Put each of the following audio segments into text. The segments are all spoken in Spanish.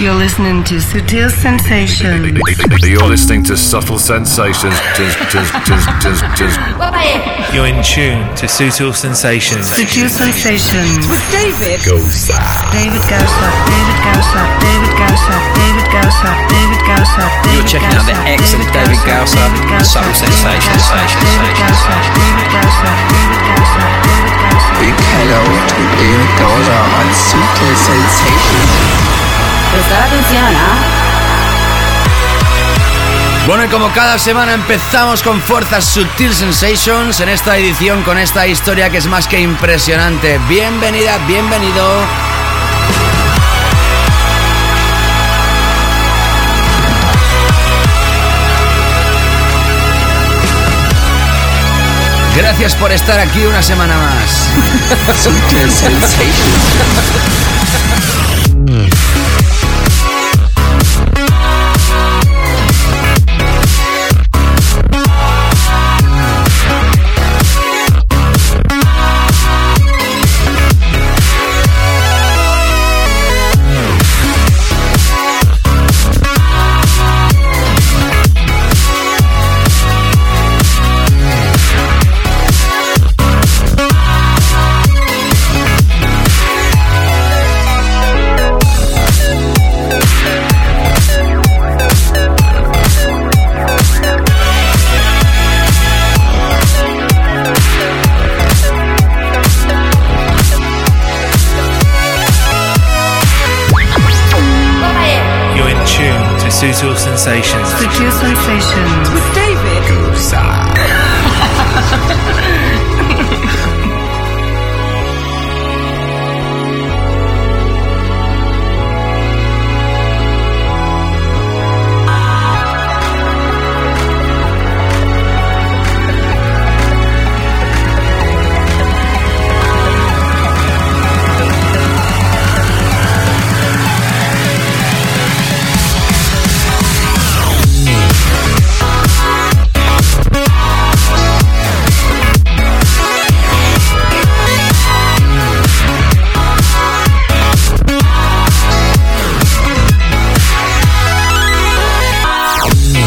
You're listening to Sutil Sensations. You're listening to Subtle Sensations. You're in tune to Sutil Sensations. Sutil Sensations. With David. Gosa. David Gausa, David Gausa, David Gausa, David Gausa, David Gausa, You're checking out the excellent David Gausa, Subtle Sensations. David Gausa, David Gausa, David Gausa, Big hello to David Gausa on Sutil Sensations. Prestar atención, ¿ah? Bueno, y como cada semana empezamos con fuerzas Sutil Sensations en esta edición con esta historia que es más que impresionante. Bienvenida, bienvenido. Gracias por estar aquí una semana más. tune to Sutil Sensations. Sutil Sensations. With David.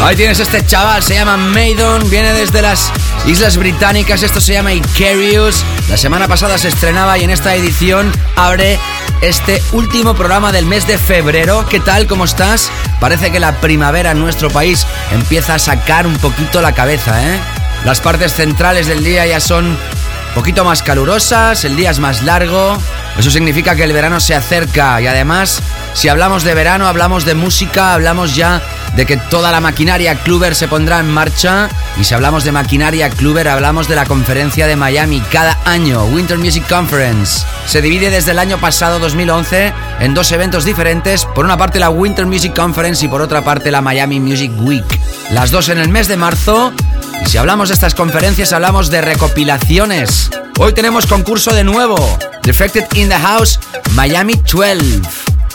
Ahí tienes este chaval, se llama Maidon, viene desde las Islas Británicas, esto se llama Icarius. La semana pasada se estrenaba y en esta edición abre este último programa del mes de febrero. ¿Qué tal? ¿Cómo estás? Parece que la primavera en nuestro país empieza a sacar un poquito la cabeza, ¿eh? Las partes centrales del día ya son un poquito más calurosas, el día es más largo. Eso significa que el verano se acerca y además, si hablamos de verano, hablamos de música, hablamos ya de que toda la maquinaria Kluber se pondrá en marcha. Y si hablamos de maquinaria Kluber, hablamos de la conferencia de Miami cada año, Winter Music Conference. Se divide desde el año pasado, 2011, en dos eventos diferentes. Por una parte la Winter Music Conference y por otra parte la Miami Music Week. Las dos en el mes de marzo. Y si hablamos de estas conferencias, hablamos de recopilaciones. Hoy tenemos concurso de nuevo. Defected in the House Miami 12.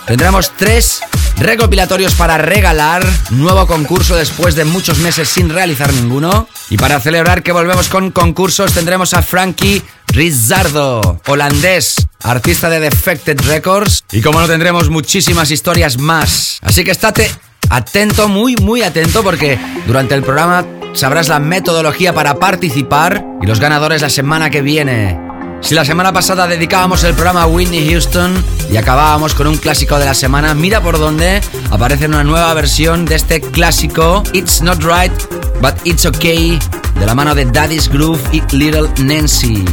Tendremos tres recopilatorios para regalar. Nuevo concurso después de muchos meses sin realizar ninguno. Y para celebrar que volvemos con concursos tendremos a Frankie Rizzardo, holandés, artista de Defected Records. Y como no tendremos muchísimas historias más. Así que estate atento, muy muy atento porque durante el programa sabrás la metodología para participar y los ganadores la semana que viene. Si la semana pasada dedicábamos el programa a Whitney Houston y acabábamos con un clásico de la semana, mira por dónde aparece una nueva versión de este clásico It's Not Right, But It's Okay, de la mano de Daddy's Groove y Little Nancy.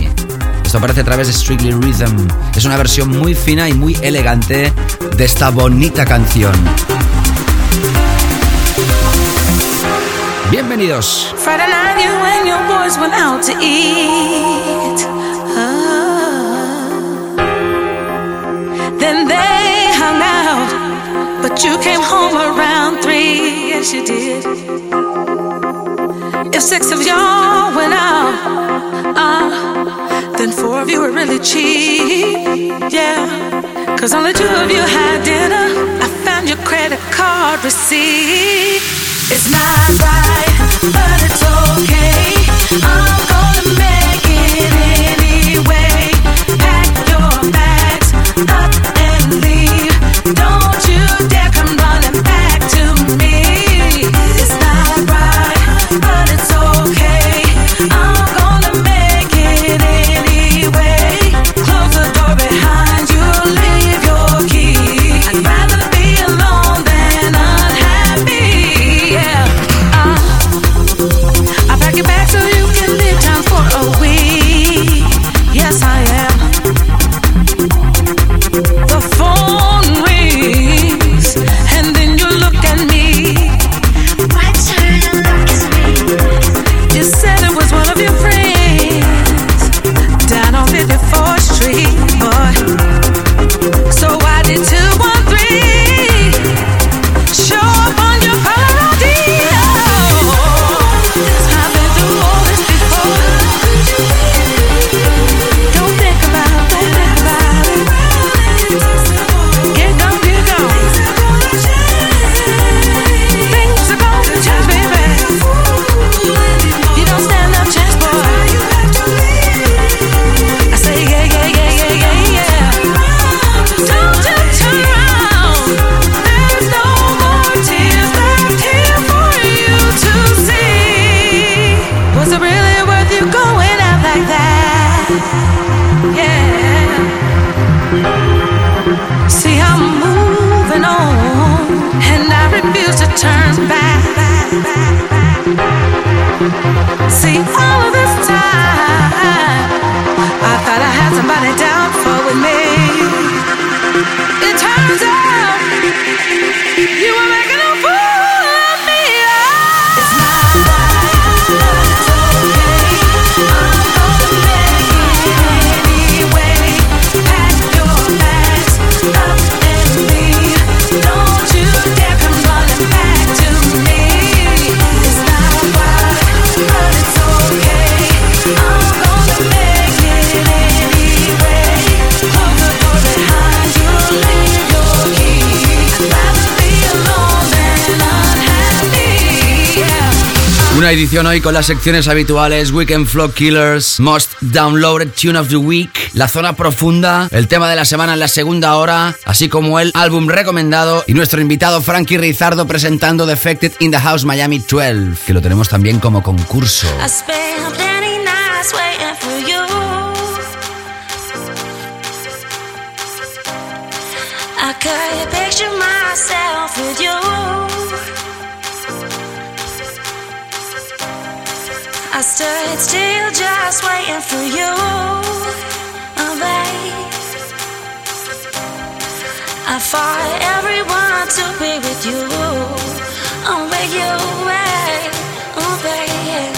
Esto aparece a través de Strictly Rhythm. Es una versión muy fina y muy elegante de esta bonita canción. Bienvenidos. Then they hung out, but you came home around three. Yes, you did. If six of y'all went out, ah, then four of you were really cheap. Yeah, cause only two of you had dinner. I found your credit card receipt. It's not right, but it's okay. I'm gonna make it anyway. Pack your bags up Una edición hoy con las secciones habituales Weekend Flow Killers, Most Downloaded Tune of the Week, La Zona Profunda, el tema de la semana en la segunda hora, así como el álbum recomendado y nuestro invitado Frankie Rizardo presentando Defected in the House Miami 12, que lo tenemos también como concurso. I stood still just waiting for you. Oh, babe. I fought everyone to be with you. Oh, with you, babe. Oh, babe.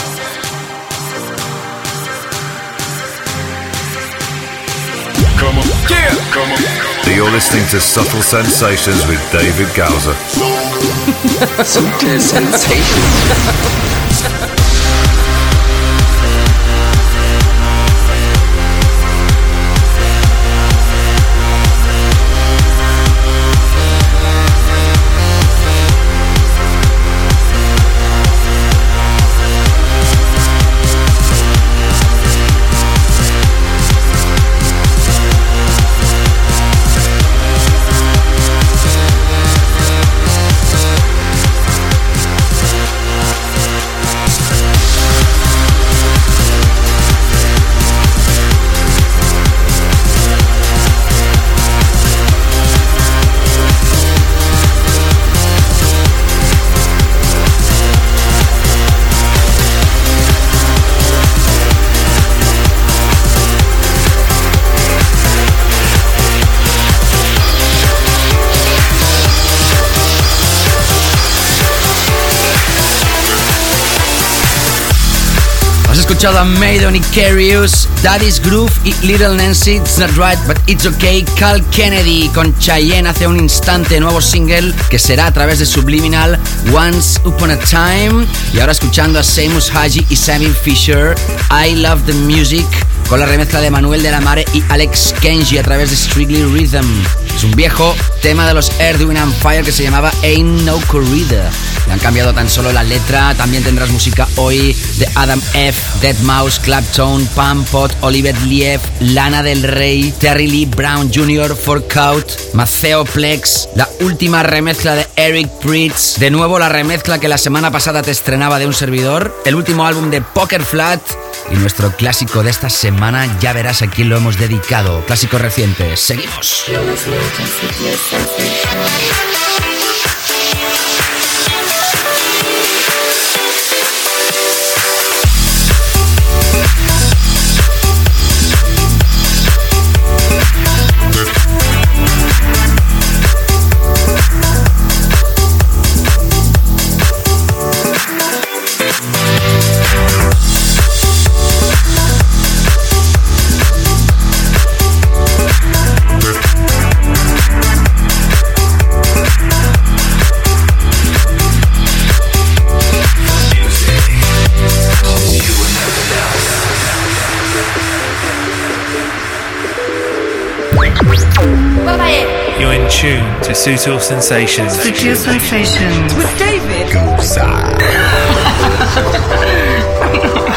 Come on. Yeah. Come on. You're listening to Subtle Sensations with David Gowser. Subtle sensations. escuchado a Maidon y Carius, Daddy's Groove y Little Nancy, It's Not Right But It's Okay, Cal Kennedy con Cheyenne hace un instante, nuevo single que será a través de Subliminal, Once Upon a Time. Y ahora escuchando a Seamus Haji y Sammy Fisher, I Love the Music, con la remezcla de Manuel de la Mare y Alex Kenji a través de Strictly Rhythm. Es un viejo tema de los Wind and Fire que se llamaba Ain't No Corrida. Le han cambiado tan solo la letra. También tendrás música hoy de Adam F., Dead Mouse, Claptone, Pam Pot, Oliver Liev, Lana del Rey, Terry Lee Brown Jr., Forkout, Maceo Plex, la última remezcla de Eric Pritz, de nuevo la remezcla que la semana pasada te estrenaba de un servidor, el último álbum de Poker Flat y nuestro clásico de esta semana, ya verás a quién lo hemos dedicado. Clásico reciente. Seguimos. Tune to Sutil Sensations. Sutil Sensations. With David. Thank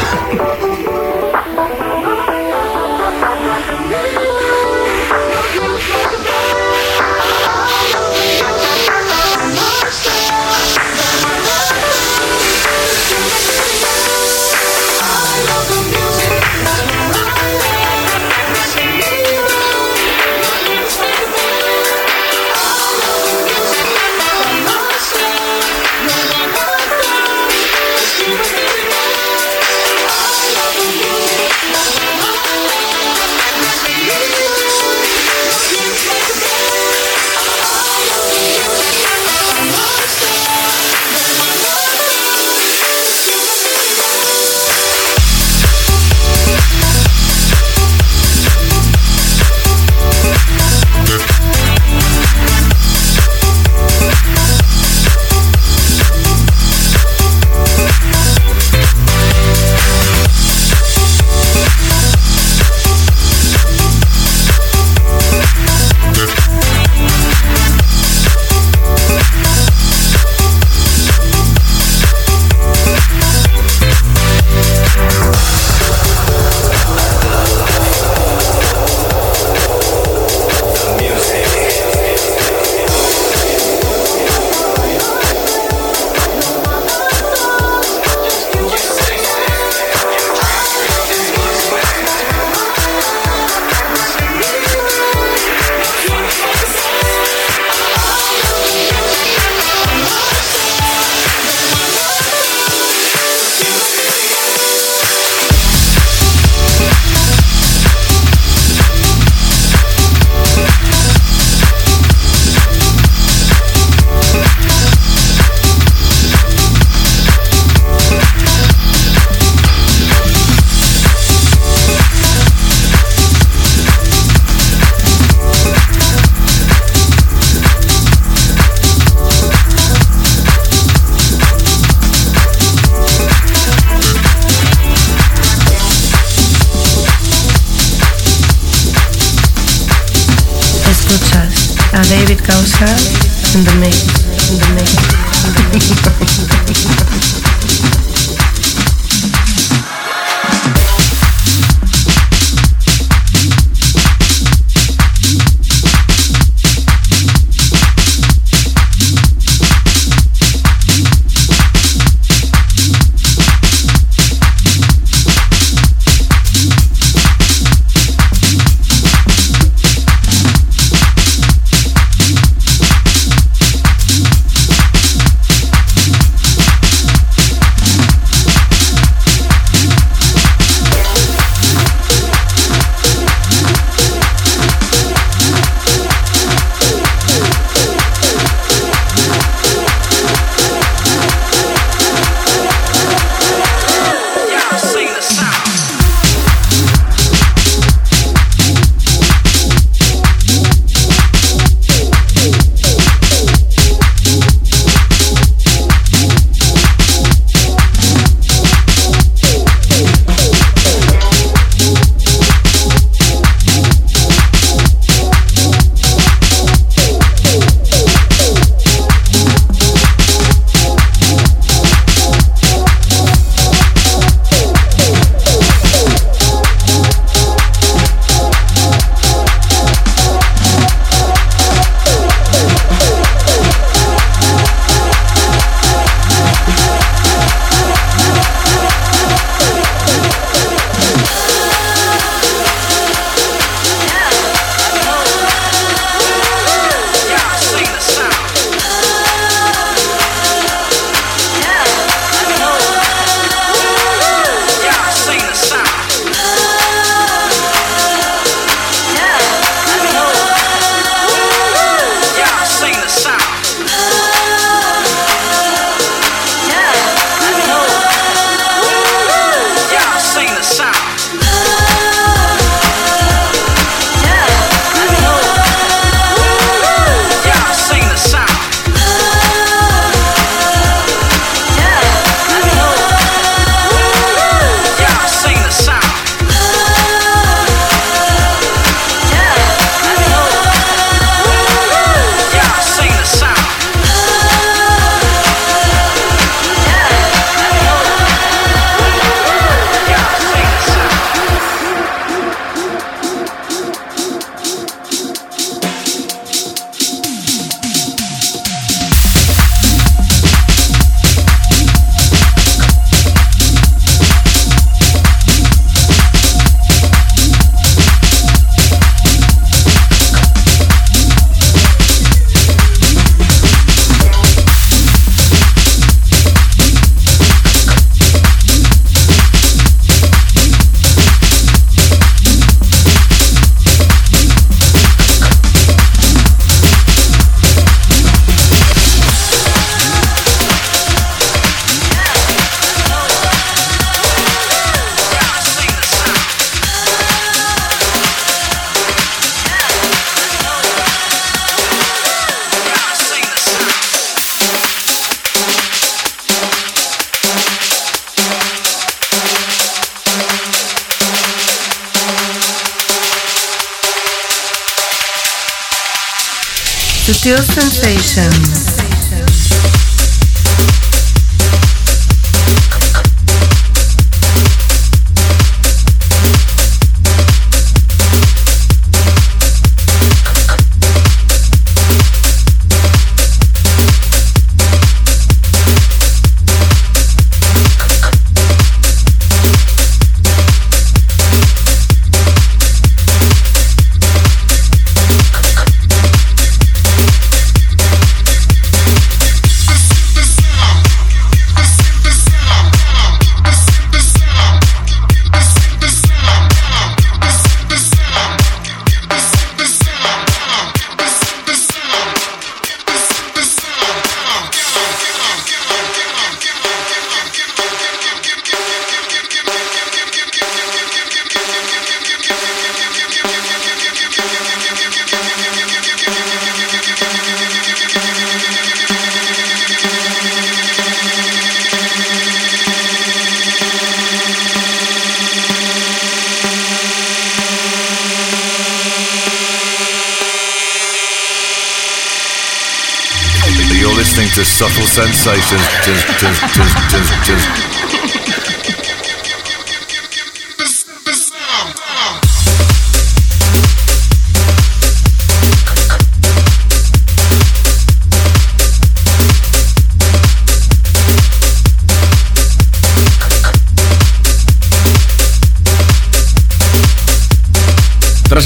Sensations.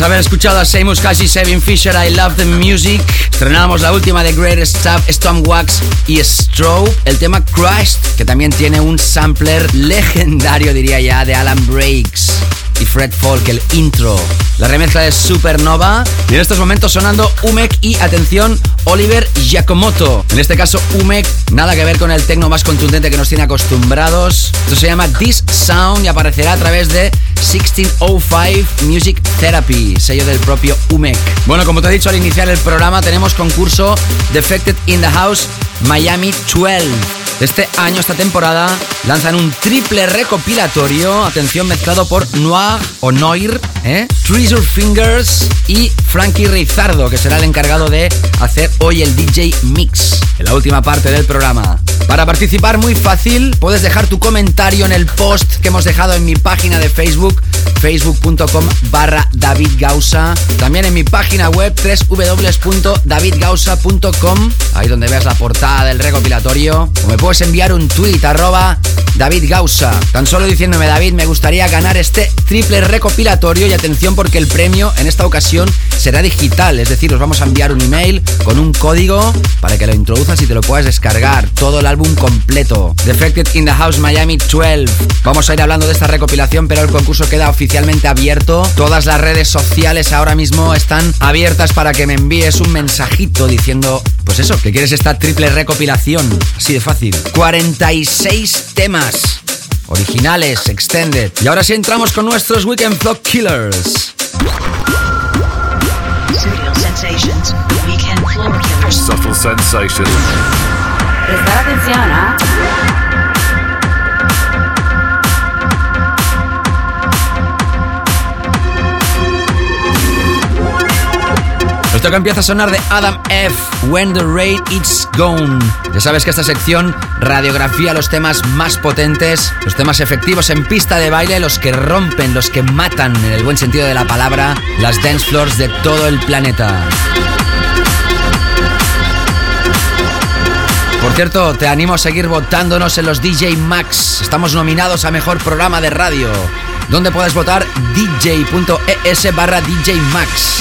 Haber escuchado a Seamus Kashi, Sevin Fisher, I Love the Music, estrenamos la última de Greatest Stuff, Wax y Strobe, el tema Christ, que también tiene un sampler legendario, diría ya, de Alan Breaks y Fred Folk, el intro. La remezcla de Supernova y en estos momentos sonando Umek y atención Oliver Giacomoto. En este caso Umek, nada que ver con el tecno más contundente que nos tiene acostumbrados. Esto se llama This Sound y aparecerá a través de 1605 Music Therapy, sello del propio Umek. Bueno, como te he dicho al iniciar el programa, tenemos concurso Defected in the House Miami 12 este año, esta temporada, lanzan un triple recopilatorio, atención, mezclado por Noir o Noir. Treasure Fingers y Frankie Rizardo, que será el encargado de hacer hoy el DJ Mix, en la última parte del programa. Para participar muy fácil, puedes dejar tu comentario en el post que hemos dejado en mi página de Facebook, facebook.com barra David. También en mi página web www.davidgausa.com, ahí donde veas la portada del recopilatorio. O me puedes enviar un tweet arroba David Gausa. Tan solo diciéndome, David, me gustaría ganar este triple recopilatorio y atención porque el premio en esta ocasión será digital, es decir, os vamos a enviar un email con un código para que lo introduzcas y te lo puedas descargar. Todo el álbum completo. Defected in the House Miami 12. Vamos a ir hablando de esta recopilación, pero el concurso queda oficialmente abierto. Todas las redes sociales ahora mismo están abiertas para que me envíes un mensajito diciendo, pues eso, que quieres esta triple recopilación. Así de fácil. 46 temas. Originales, extended. Y ahora sí entramos con nuestros Weekend Flock Killers. Sensations. Weekend Floor Killers. Subtle Sensations. Prestar atención, ¿ah? Esto que empieza a sonar de Adam F. When the Rain It's Gone. Ya sabes que esta sección radiografía los temas más potentes, los temas efectivos en pista de baile, los que rompen, los que matan, en el buen sentido de la palabra, las dance floors de todo el planeta. Cierto, te animo a seguir votándonos en los DJ Max. Estamos nominados a Mejor Programa de Radio, donde puedes votar dj.es barra DJ Max.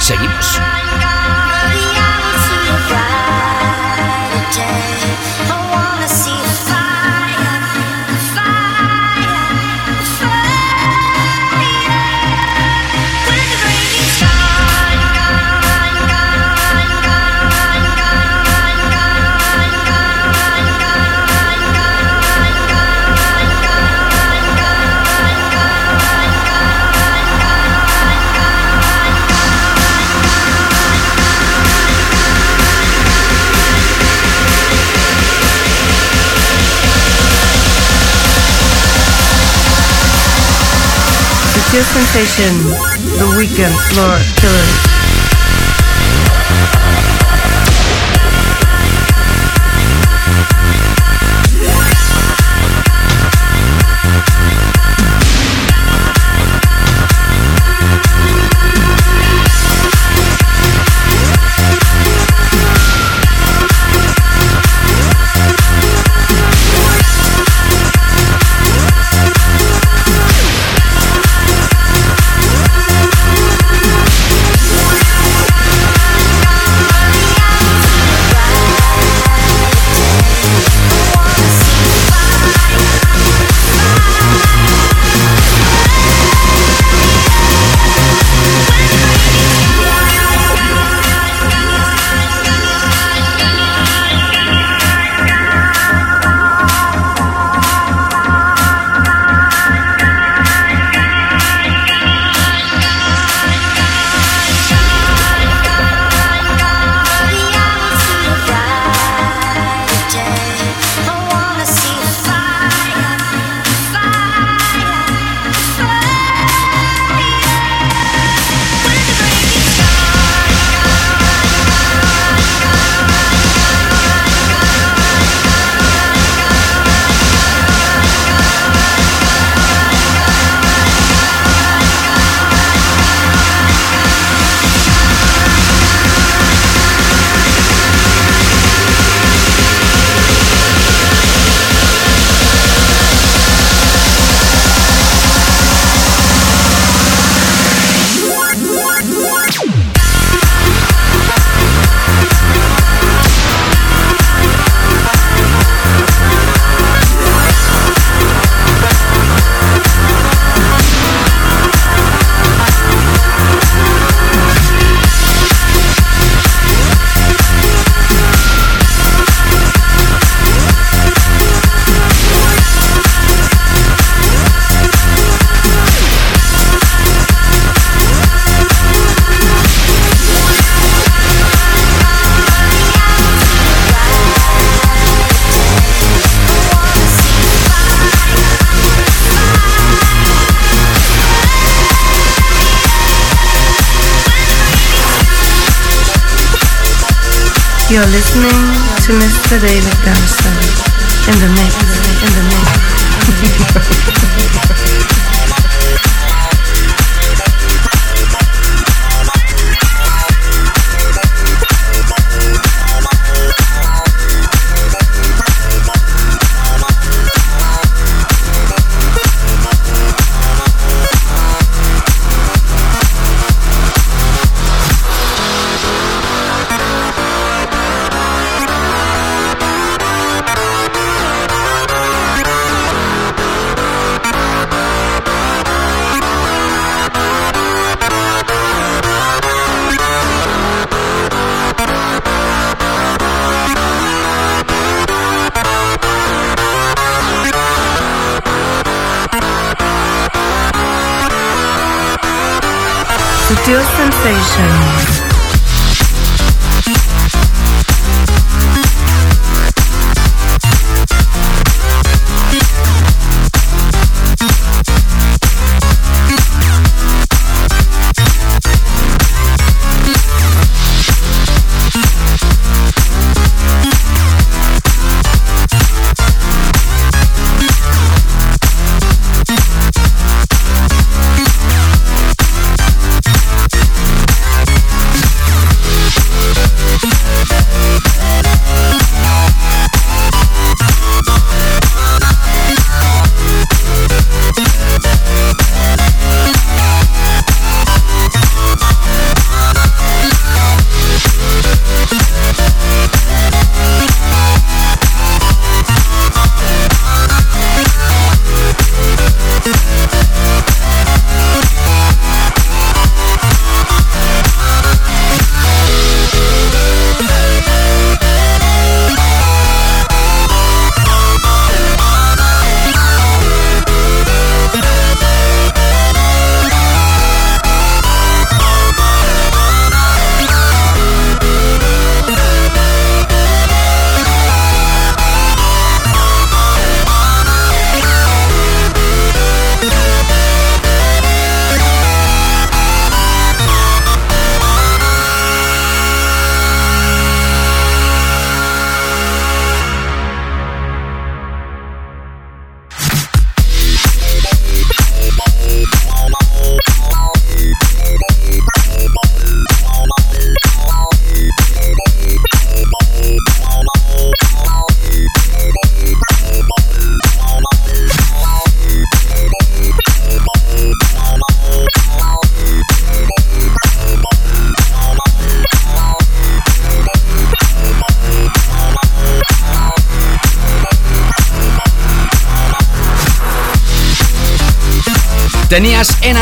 Seguimos. Sutil Sensation, The Weekend Floor Killers.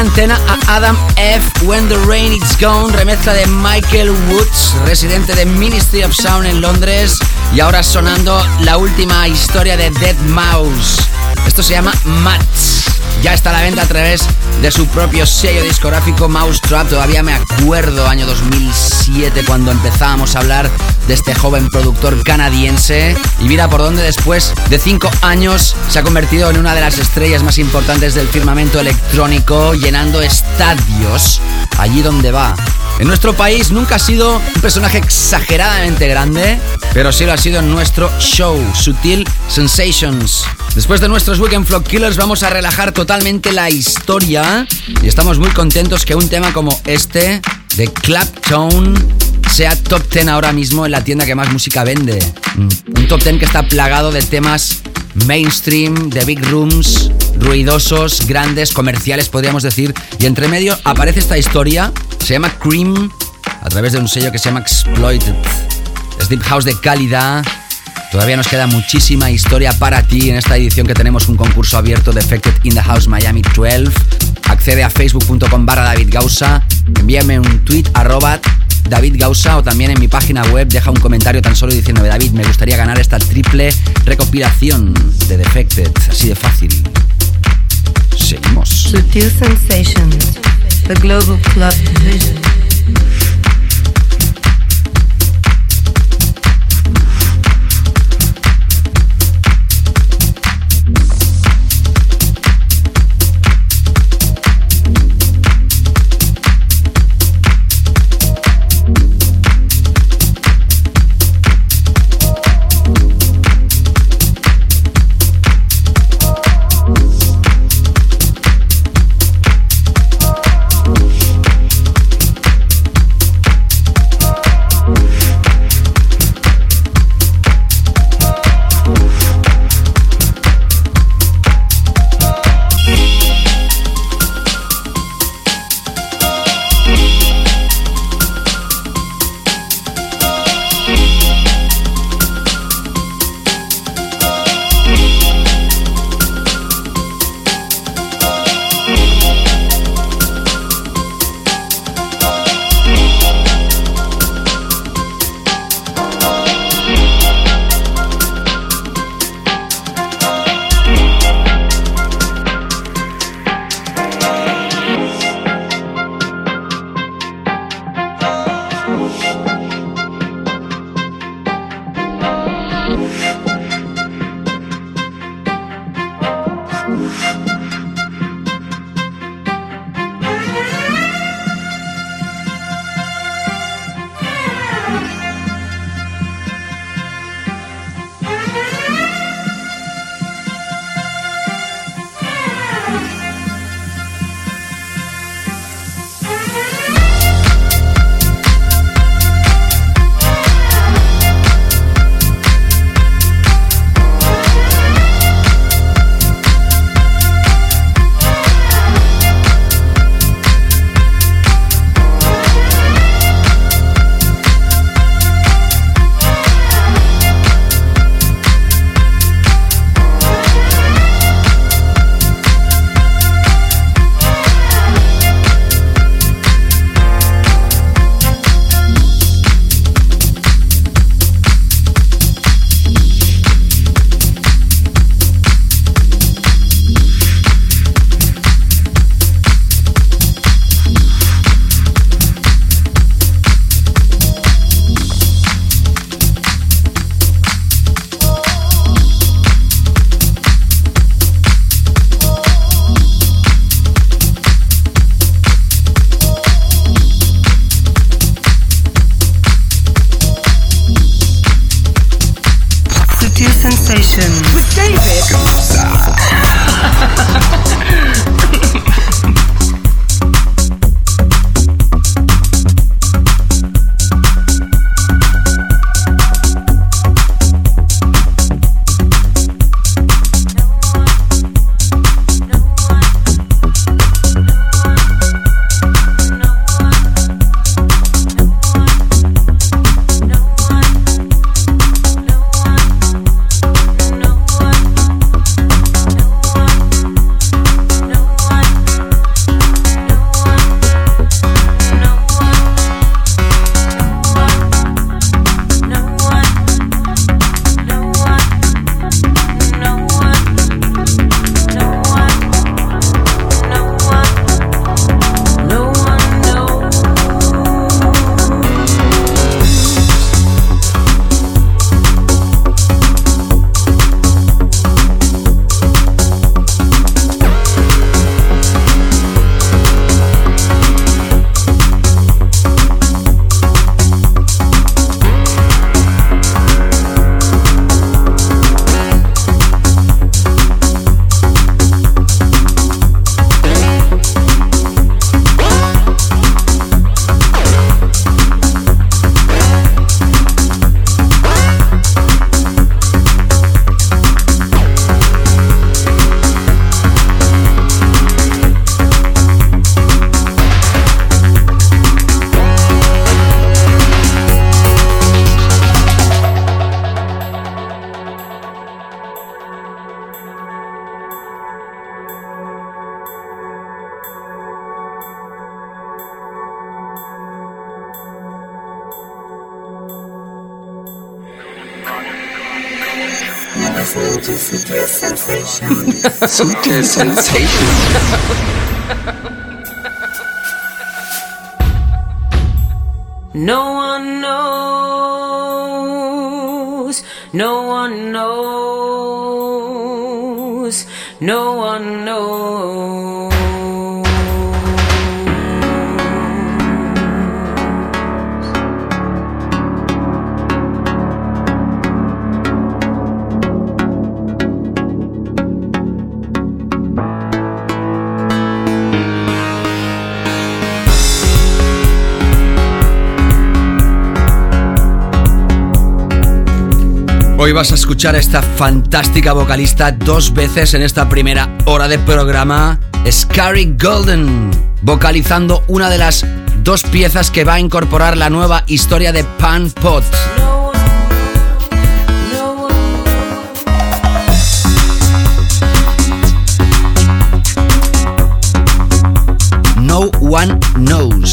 Antena a Adam F. When the Rain Is Gone, remezcla de Michael Woods, residente de Ministry of Sound en Londres, y ahora sonando la última historia de Dead Mouse. Esto se llama Mats. Ya está a la venta a través de su propio sello discográfico Mousetrap. Todavía me acuerdo, año 2007, cuando empezábamos a hablar de este joven productor canadiense. Y mira por dónde después de cinco años se ha convertido en una de las estrellas más importantes del firmamento electrónico, llenando estadios allí donde va. En nuestro país nunca ha sido un personaje exageradamente grande, pero sí lo ha sido en nuestro show, Sutil Sensations. Después de nuestros Weekend Flock Killers vamos a relajar totalmente la historia y estamos muy contentos que un tema como este de Claptone sea top 10 ahora mismo en la tienda que más música vende. Un top 10 que está plagado de temas mainstream, de big rooms, ruidosos, grandes, comerciales podríamos decir. Y entre medio aparece esta historia, se llama Cream, a través de un sello que se llama Exploited. Es Deep House de calidad. Todavía nos queda muchísima historia para ti en esta edición que tenemos un concurso abierto de in the House Miami 12. Accede a facebook.com barra David Gausa, envíame un tweet arroba David Gausa o también en mi página web deja un comentario tan solo diciéndome David, me gustaría ganar esta triple recopilación de Defected, así de fácil. Seguimos. Sutil sensation. No one knows, no one knows, no one vas a escuchar a esta fantástica vocalista dos veces en esta primera hora de programa, Scary Golden, vocalizando una de las dos piezas que va a incorporar la nueva historia de Pan Pot. No One Knows.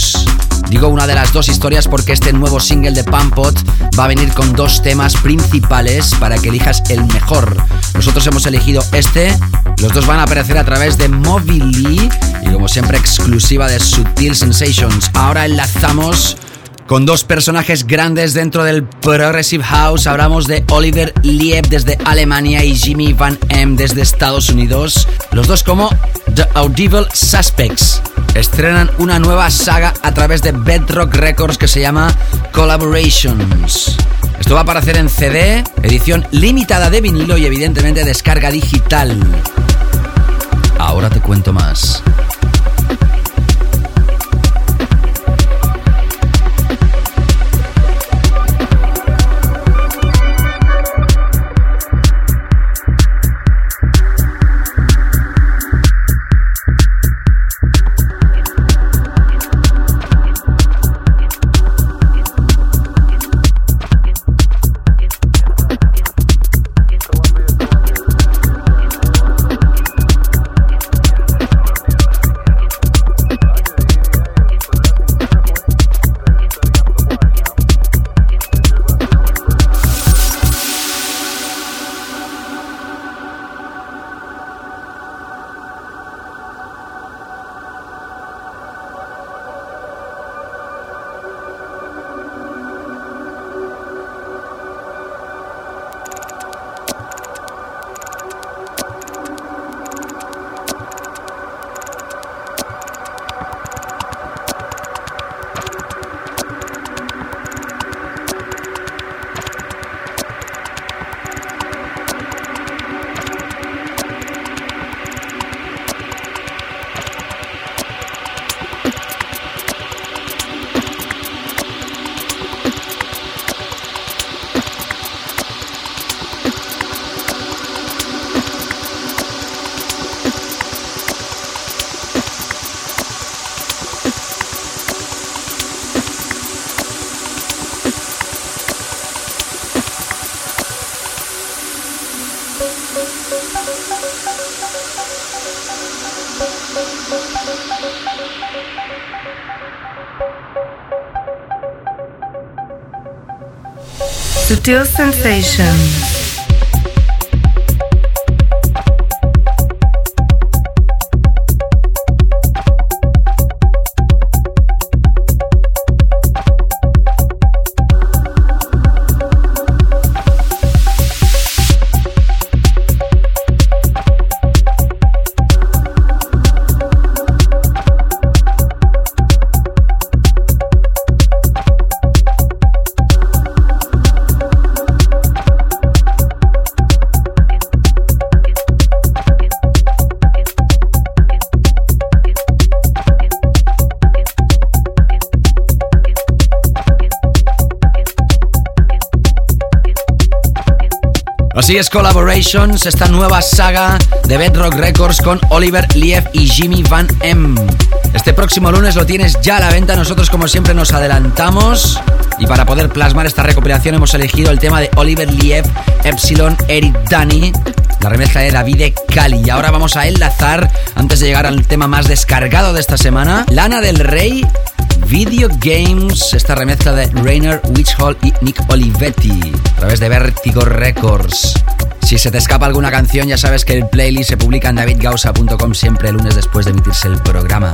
Digo una de las dos historias porque este nuevo single de Pampot va a venir con dos temas principales para que elijas el mejor. Nosotros hemos elegido este, los dos van a aparecer a través de Mobily y como siempre exclusiva de Sutil Sensations. Ahora enlazamos con dos personajes grandes dentro del Progressive House. Hablamos de Oliver Lieb desde Alemania y Jimmy Van M desde Estados Unidos. Los dos como The Audible Suspects. Estrenan una nueva saga a través de Bedrock Records que se llama Collaborations. Esto va a aparecer en CD, edición limitada de vinilo y evidentemente descarga digital. Ahora te cuento más. Sutil Así es Collaborations, esta nueva saga de Bedrock Records con Oliver Lief y Jimmy Van M. Este próximo lunes lo tienes ya a la venta, nosotros como siempre nos adelantamos y para poder plasmar esta recopilación hemos elegido el tema de Oliver Lief, Epsilon, Eric Dani, la remezcla de David Cali. Y ahora vamos a enlazar, antes de llegar al tema más descargado de esta semana, Lana del Rey Video Games, esta remezcla de Rainer Witchhall y Nick Olivetti, de Vertigo Records. Si se te escapa alguna canción, ya sabes que el playlist se publica en davidgausa.com siempre el lunes después de emitirse el programa.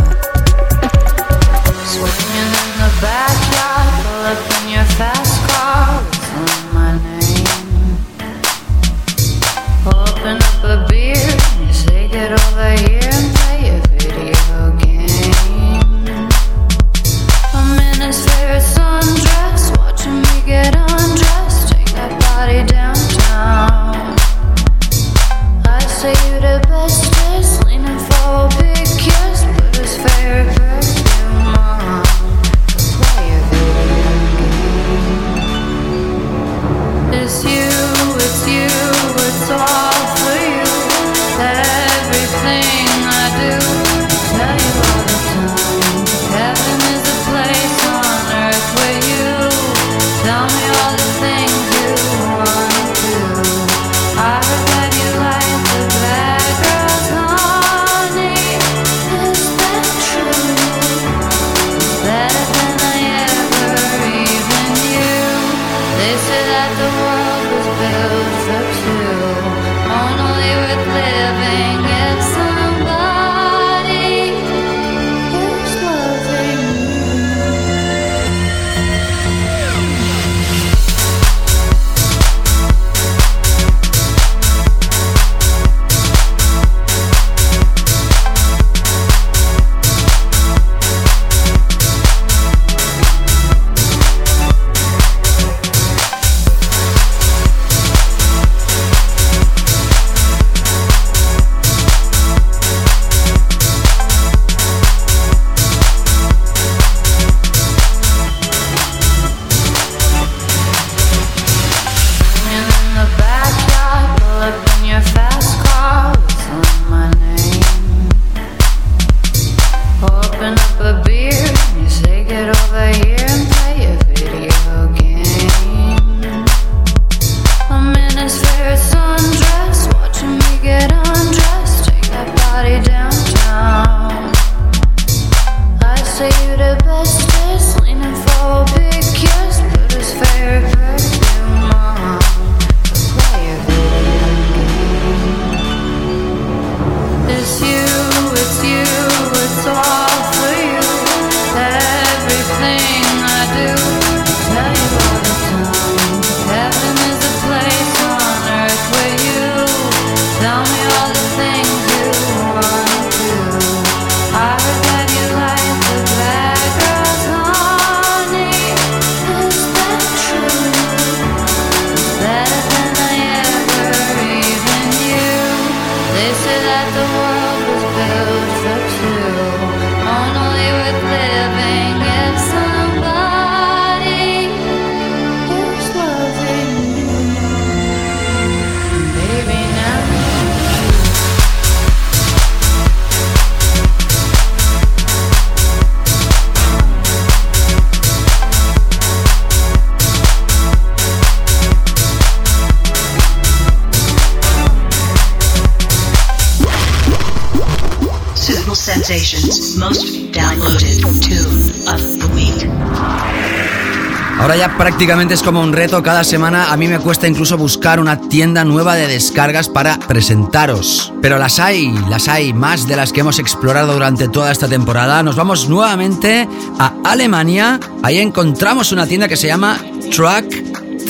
Ahora ya prácticamente es como un reto. Cada semana a mí me cuesta incluso buscar una tienda nueva de descargas para presentaros. Pero las hay, las hay, más de las que hemos explorado durante toda esta temporada. Nos vamos nuevamente a Alemania. Ahí encontramos una tienda que se llama Truck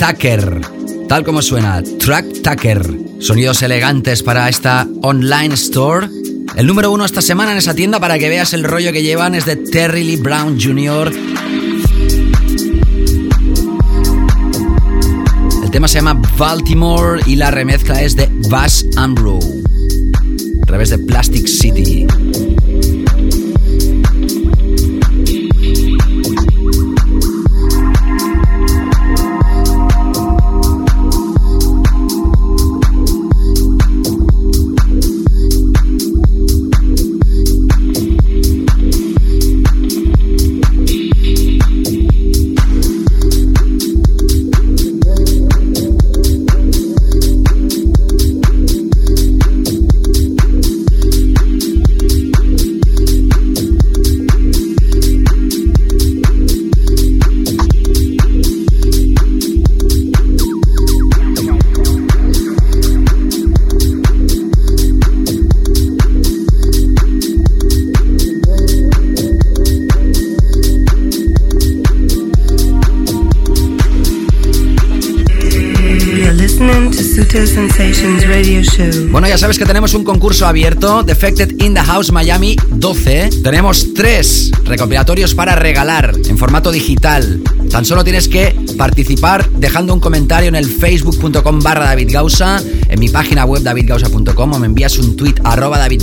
Tucker. Tal como suena, Truck Tucker. Sonidos elegantes para esta online store el número uno esta semana en esa tienda para que veas el rollo que llevan es de Terry Lee Brown Jr. El tema se llama Baltimore y la remezcla es de Bass Amro a través de Plastic City. Bueno, ya sabes que tenemos un concurso abierto, Defected in the House Miami 12. Tenemos tres recopilatorios para regalar en formato digital. Tan solo tienes que participar dejando un comentario en el facebook.com barra David en mi página web davidgausa.com o me envías un tweet arroba David.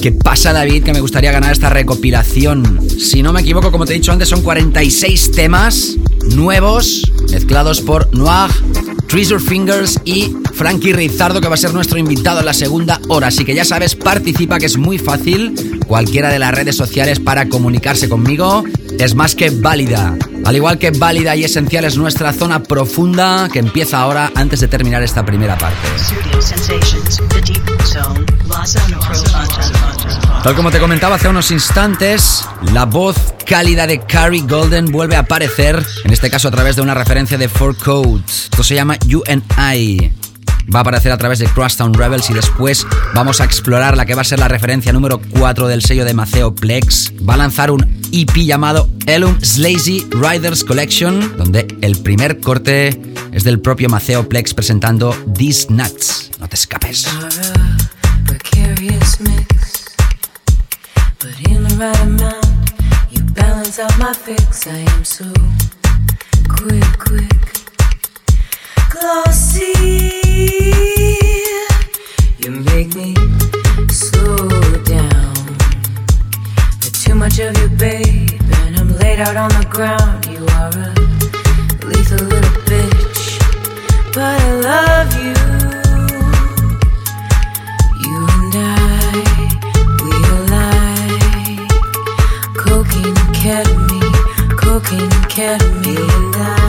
¿Qué pasa David? Que me gustaría ganar esta recopilación. Si no me equivoco, como te he dicho antes, son 46 temas nuevos mezclados por Noir, Treasure Fingers y Frankie Rizardo, que va a ser nuestro invitado en la segunda hora. Así que ya sabes, participa, que es muy fácil. Cualquiera de las redes sociales para comunicarse conmigo es más que válida. Al igual que válida y esencial es nuestra zona profunda que empieza ahora antes de terminar esta primera parte. Tal como te comentaba hace unos instantes, la voz cálida de Carrie Golden vuelve a aparecer, en este caso a través de una referencia de Four Codes. Esto se llama You and I. Va a aparecer a través de Crosstown Rebels y después vamos a explorar la que va a ser la referencia número 4 del sello de Maceo Plex. Va a lanzar un EP llamado Elum Slazy Riders Collection, donde el primer corte es del propio Maceo Plex presentando These Nuts. No te escapes. Cocaine Academy, and I,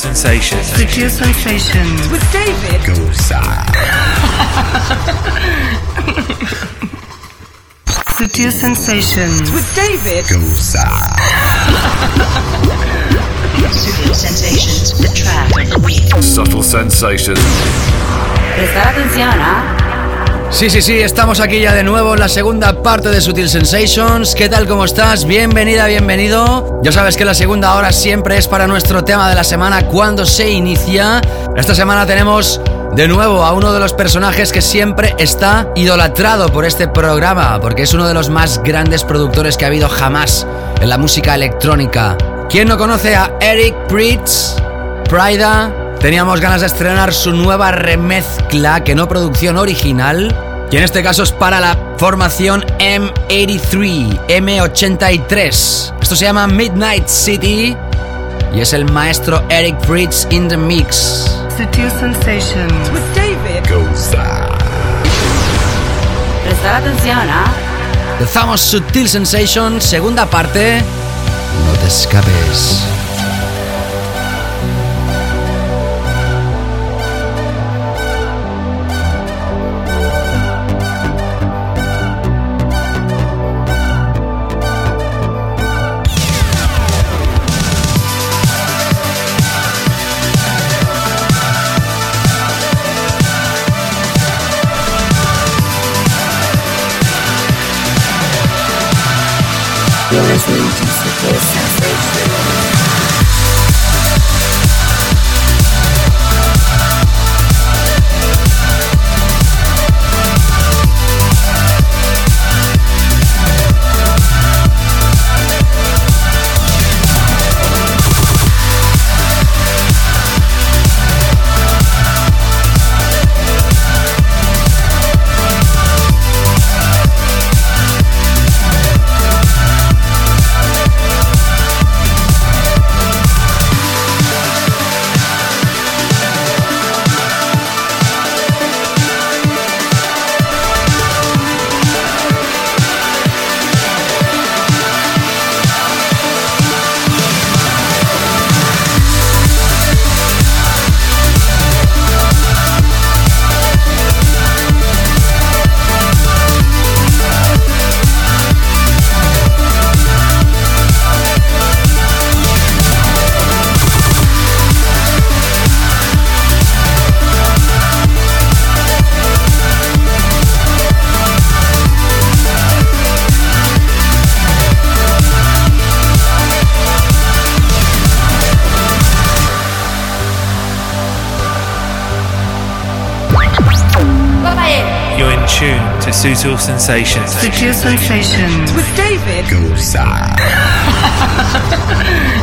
Sensations. Sutil Sensations. With David. Sutil Sensations. With David. Sutil Sensations, the track of the week. Subtle Sensations. Prestar atención, ¿ah? Sí, sí, sí, estamos aquí ya de nuevo en la segunda parte de Sutil Sensations. ¿Qué tal, cómo estás? Bienvenida, bienvenido. Ya sabes que la segunda hora siempre es para nuestro tema de la semana, cuando se inicia. Esta semana tenemos de nuevo a uno de los personajes que siempre está idolatrado por este programa, porque es uno de los más grandes productores que ha habido jamás en la música electrónica. ¿Quién no conoce a Eric Pritz? Prida, Teníamos ganas de estrenar su nueva remezcla, que no producción original, y en este caso es para la formación M83, M83. Esto se llama Midnight City y es el maestro Eric Fritz in the mix. Sutil Sensations. With David. Prestar atención, ¿ah? Empezamos Sutil Sensations, segunda parte. No te escapes. You're tune to Sutil Sensations. Sutil Sensations. With David. Sutil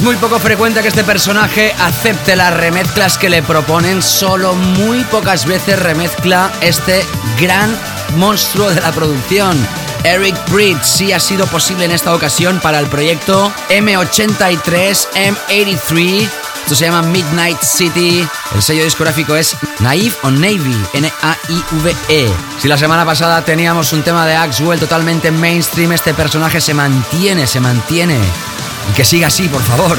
Es muy poco frecuente que este personaje acepte las remezclas que le proponen, solo muy pocas veces remezcla este gran monstruo de la producción. Eric Bridge sí ha sido posible en esta ocasión para el proyecto M83 M83 esto se llama Midnight City. El sello discográfico es Naive o Navy, N-A-I-V-E. Si la semana pasada teníamos un tema de Axwell totalmente mainstream, este personaje se mantiene, se mantiene. Y que siga así, por favor.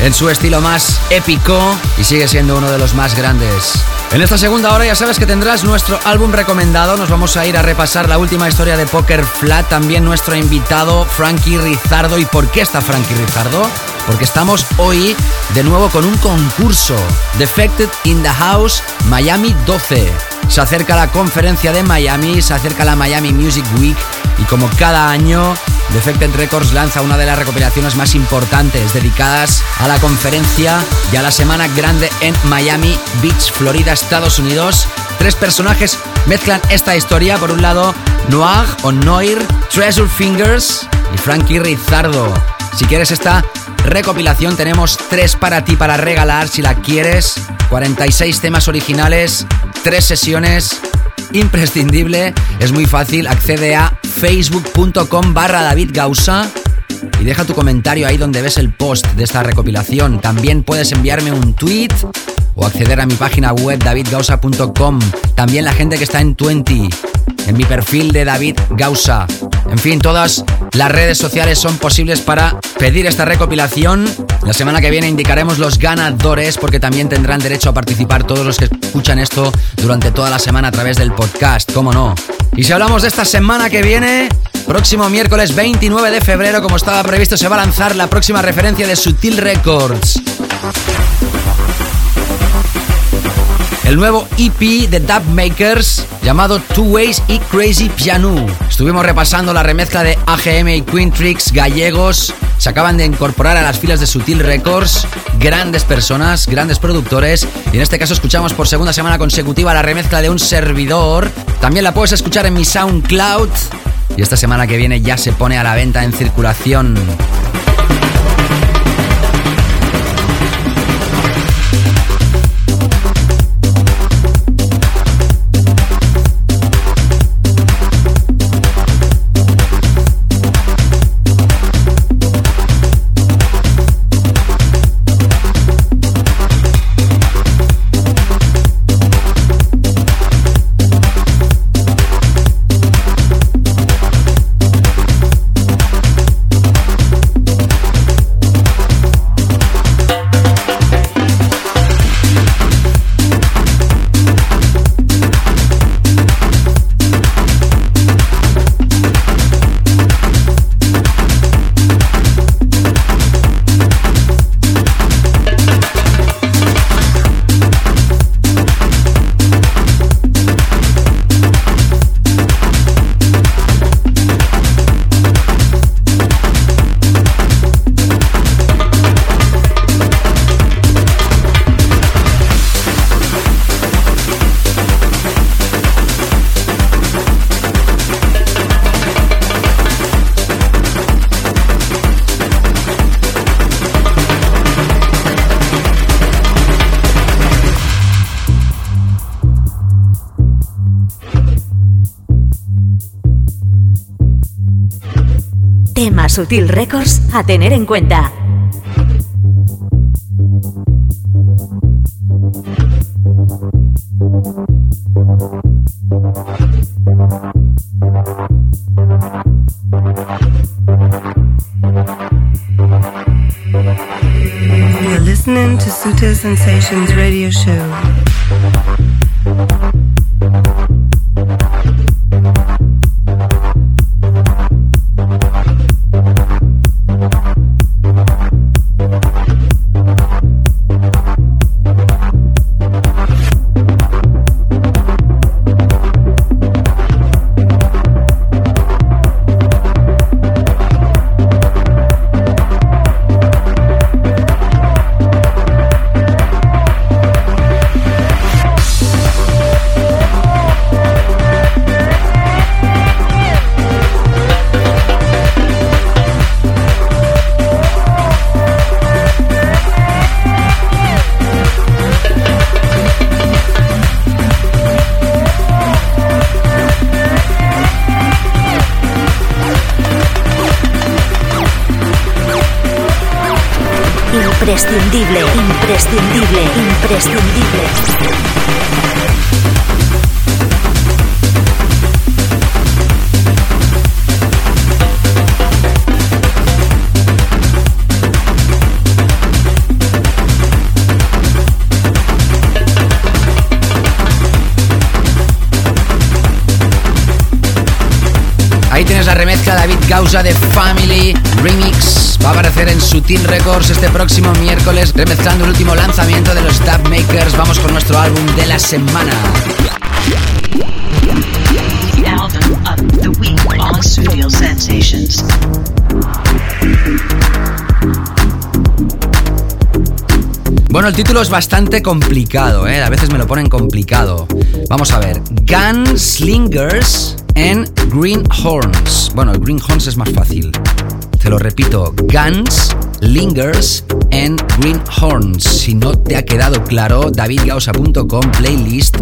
En su estilo más épico y sigue siendo uno de los más grandes. En esta segunda hora ya sabes que tendrás nuestro álbum recomendado. Nos vamos a ir a repasar la última historia de Poker Flat. También nuestro invitado Frankie Rizardo. ¿Y por qué está Frankie Rizardo? Porque estamos hoy de nuevo con un concurso. Defected in the House Miami 12. Se acerca la conferencia de Miami, se acerca la Miami Music Week y como cada año, Defected Records lanza una de las recopilaciones más importantes dedicadas a la conferencia y a la semana grande en Miami Beach, Florida, Estados Unidos. Tres personajes mezclan esta historia. Por un lado, Noir o Noir, Treasure Fingers y Frankie Rizardo. Si quieres esta recopilación, tenemos tres para ti para regalar si la quieres. 46 temas originales, tres sesiones. Imprescindible, es muy fácil, accede a facebook.com barra David Gausa y deja tu comentario ahí donde ves el post de esta recopilación. También puedes enviarme un tweet o acceder a mi página web davidgausa.com. También la gente que está en 20, en mi perfil de David Gausa. En fin, todas las redes sociales son posibles para pedir esta recopilación. La semana que viene indicaremos los ganadores porque también tendrán derecho a participar todos los que escuchan esto durante toda la semana a través del podcast, cómo no. Y si hablamos de esta semana que viene, próximo miércoles 29 de febrero, como estaba previsto, se va a lanzar la próxima referencia de Sutil Records. El nuevo EP de Dub Makers llamado Two Ways y Crazy Piano. Estuvimos repasando la remezcla de AGM y Queen Tricks gallegos. Se acaban de incorporar a las filas de Sutil Records. Grandes personas, grandes productores. Y en este caso escuchamos por segunda semana consecutiva la remezcla de un servidor. También la puedes escuchar en mi SoundCloud. Y esta semana que viene ya se pone a la venta en circulación. Sutil Records a tener en cuenta. You're listening to Sutil Sensations radio show. La remezcla David Gausa de Family Remix. Va a aparecer en Sutil Records este próximo miércoles, remezclando el último lanzamiento de los Dub Makers. Vamos con nuestro álbum de la semana. Bueno, el título es bastante complicado, ¿eh? A veces me lo ponen complicado. Vamos a ver. Gunslingers and Greenhorns. Bueno, Greenhorns es más fácil. Te lo repito. Guns, Lingers and Greenhorns. Si no te ha quedado claro, davidgausa.com playlist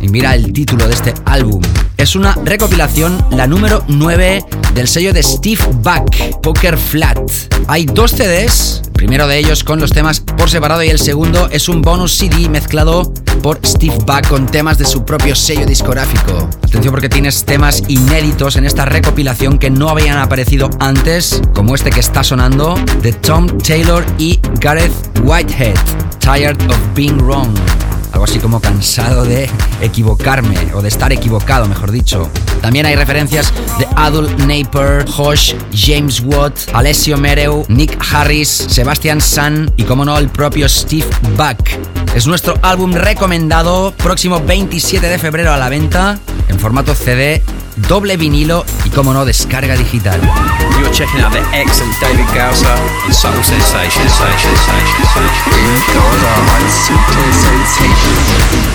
y mira el título de este álbum. Es una recopilación, la número 9 del sello de Steve Buck, Poker Flat. Hay dos CDs, primero de ellos con los temas por separado y el segundo es un bonus CD mezclado por Steve Buck con temas de su propio sello discográfico. Atención porque tienes temas inéditos en esta recopilación que no habían aparecido antes, como este que está sonando, de Tom Taylor y Gareth Whitehead, Tired of Being Wrong algo así como cansado de equivocarme o de estar equivocado, mejor dicho. También hay referencias de Adult Naper, Josh, James Watt, Alessio Mereu, Nick Harris, Sebastian Sun y, como no, el propio Steve Buck. Es nuestro álbum recomendado, próximo 27 de febrero a la venta, en formato CD, doble vinilo y, como no, descarga digital. You're checking out the excellent David Gausser on Subtle Sensations. Sensations, Sensations, Sensations.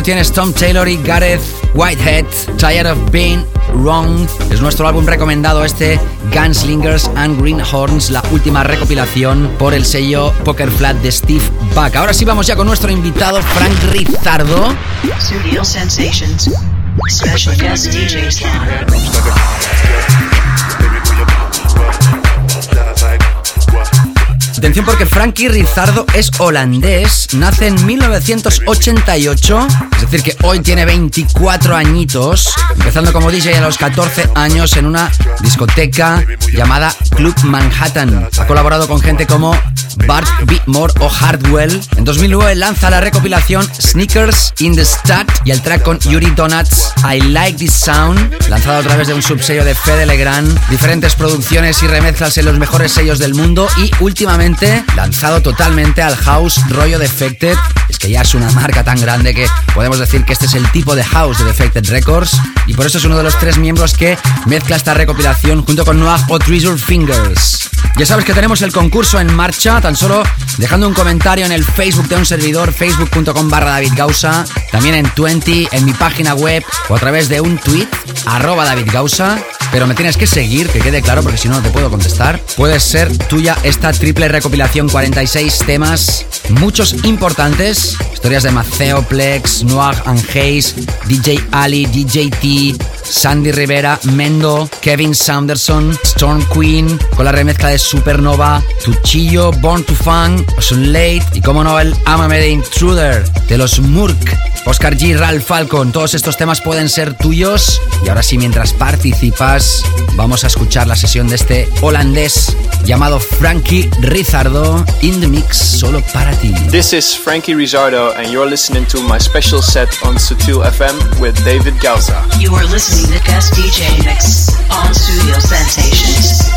Lo tienes Tom Taylor y Gareth Whitehead, Tired of Being Wrong. Es nuestro álbum recomendado este Gunslingers and Greenhorns, la última recopilación por el sello Poker Flat de Steve Buck. Ahora sí vamos ya con nuestro invitado Frank Rizardo. Studio Sensations. Special guest DJ. Atención porque Frankie Rizardo es holandés, nace en 1988, es decir que hoy tiene 24 añitos, empezando como DJ a los 14 años en una discoteca llamada Club Manhattan. Ha colaborado con gente como Bart Beatmore o Hardwell. En 2009 lanza la recopilación Sneakers in the Stat y el track con Yuri Donuts I Like This Sound, lanzado a través de un subsello de Fede Legrand, diferentes producciones y remezclas en los mejores sellos del mundo y últimamente lanzado totalmente al house rollo Defected. Es que ya es una marca tan grande que podemos decir que este es el tipo de house de Defected Records y por eso es uno de los tres miembros que mezcla esta recopilación junto con Noah o Treasure Fingers. Ya sabes que tenemos el concurso en marcha, tan solo dejando un comentario en el Facebook de un servidor, facebook.com barra David Gausa, también en 20, en mi página web o a través de un tweet, arroba David Gausa, pero me tienes que seguir, que quede claro porque si no no te puedo contestar. Puede ser tuya esta triple recopilación, 46 temas, muchos importantes, historias de Maceo Plex, Noah and DJ Ali, DJ T, Sandy Rivera, Mendo, Kevin Sanderson, Storm Queen, con la remezcla de Supernova, Tuchillo, Born to Fun, Sun Late y como no el Amame de Intruder de los Murk, Oscar G, Ralph Falcon, todos estos temas pueden ser tuyos. Y ahora sí, mientras participas, vamos a escuchar la sesión de este holandés llamado Frankie Rizardo in the mix solo para ti. This is Frankie Rizardo, and you're listening to my special set on Sutil FM with David Gausa. You are listening to guest DJ mix on Studio Sensations.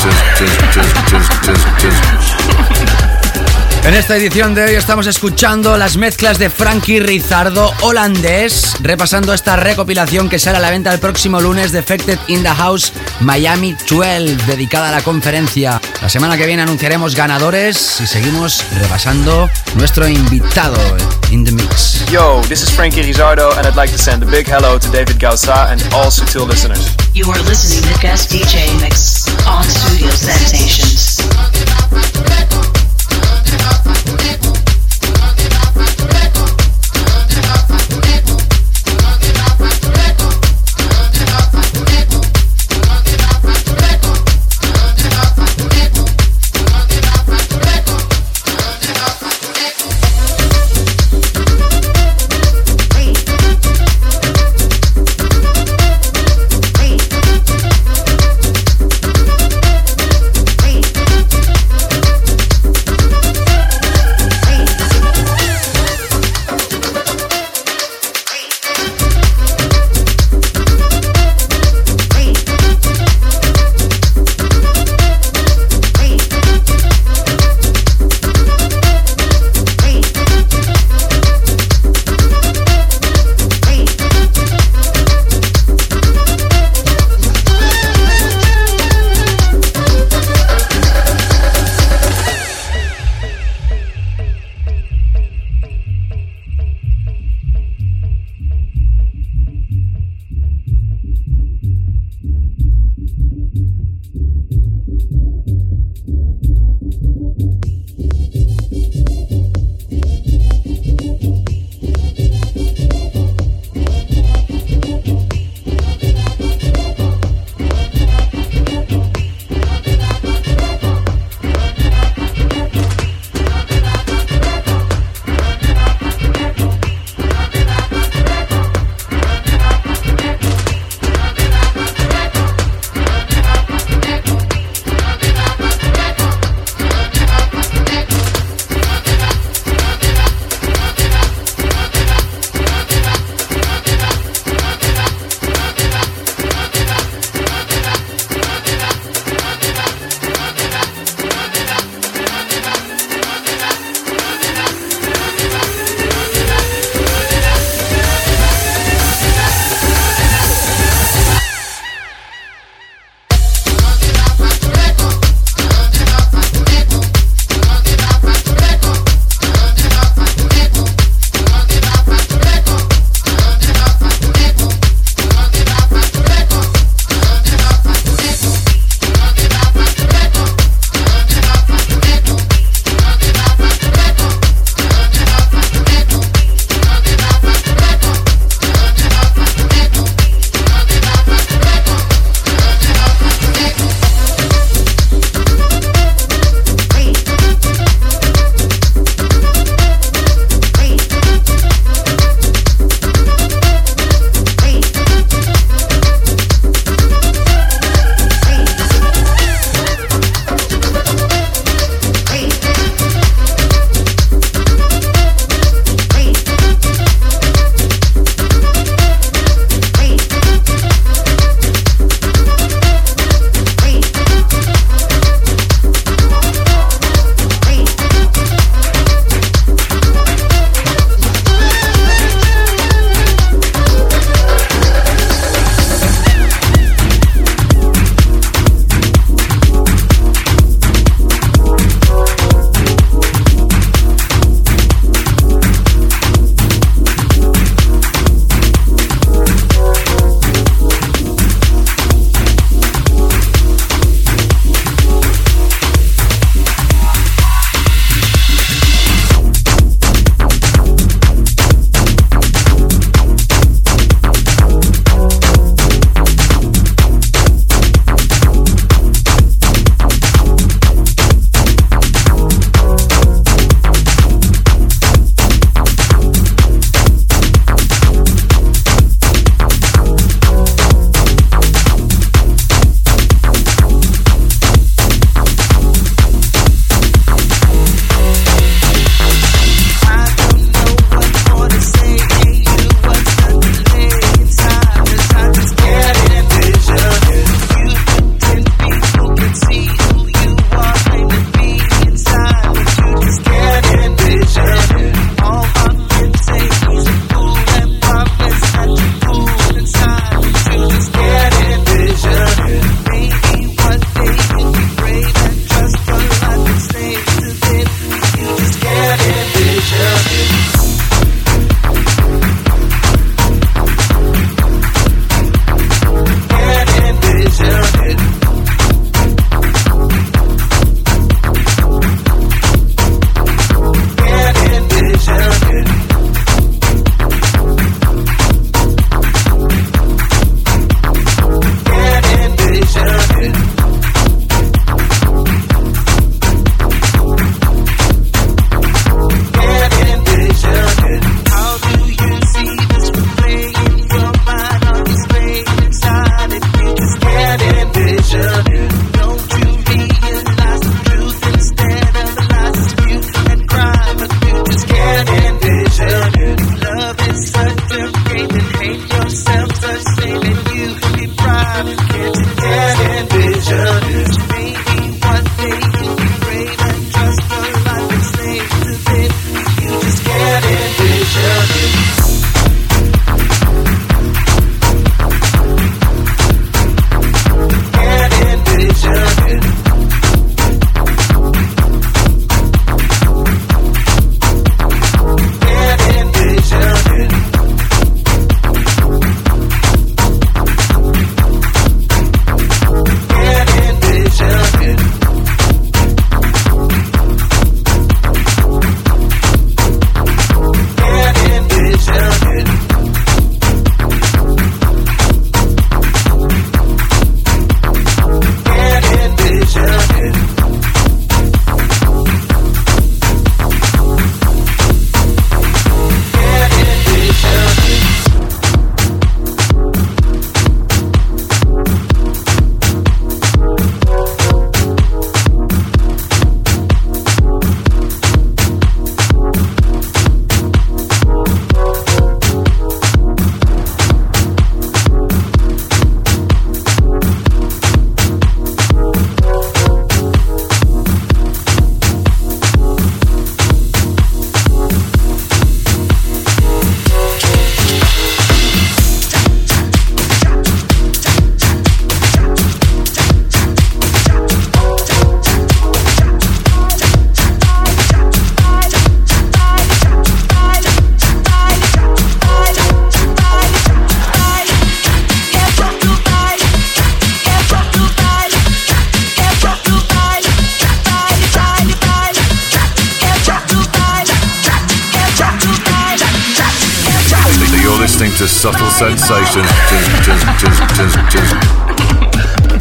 En esta edición de hoy estamos escuchando las mezclas de Frankie Rizardo holandés, repasando esta recopilación que sale a la venta el próximo lunes Defected in the House Miami 12, dedicada a la conferencia. La semana que viene anunciaremos ganadores y seguimos repasando nuestro invitado in the mix. Yo, this is Frankie Rizardo and I'd like to send a big hello to David Gausa and all Sutil listeners. You are listening to Guest DJ Mix on Studio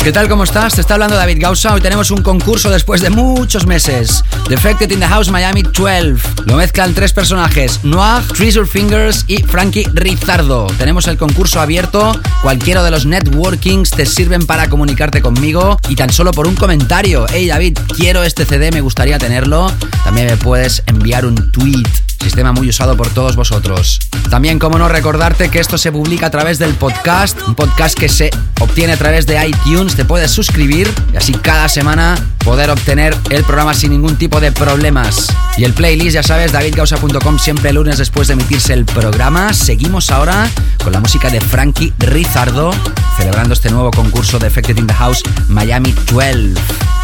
¿Qué tal? ¿Cómo estás? Te está hablando David Gausa. Hoy tenemos un concurso después de muchos meses. Defected in the House Miami 12. Lo mezclan tres personajes: Noah, Treasure Fingers y Frankie Rizardo. Tenemos el concurso abierto. Cualquiera de los networkings te sirven para comunicarte conmigo y tan solo por un comentario. Hey David, quiero este CD, me gustaría tenerlo. También me puedes enviar un tweet sistema muy usado por todos vosotros. También, como no recordarte que esto se publica a través del podcast, un podcast que se obtiene a través de iTunes, te puedes suscribir y así cada semana poder obtener el programa sin ningún tipo de problemas. Y el playlist, ya sabes, davidgausa.com siempre lunes después de emitirse el programa. Seguimos ahora con la música de Frankie Rizardo, celebrando este nuevo concurso de Effected in the House Miami 12.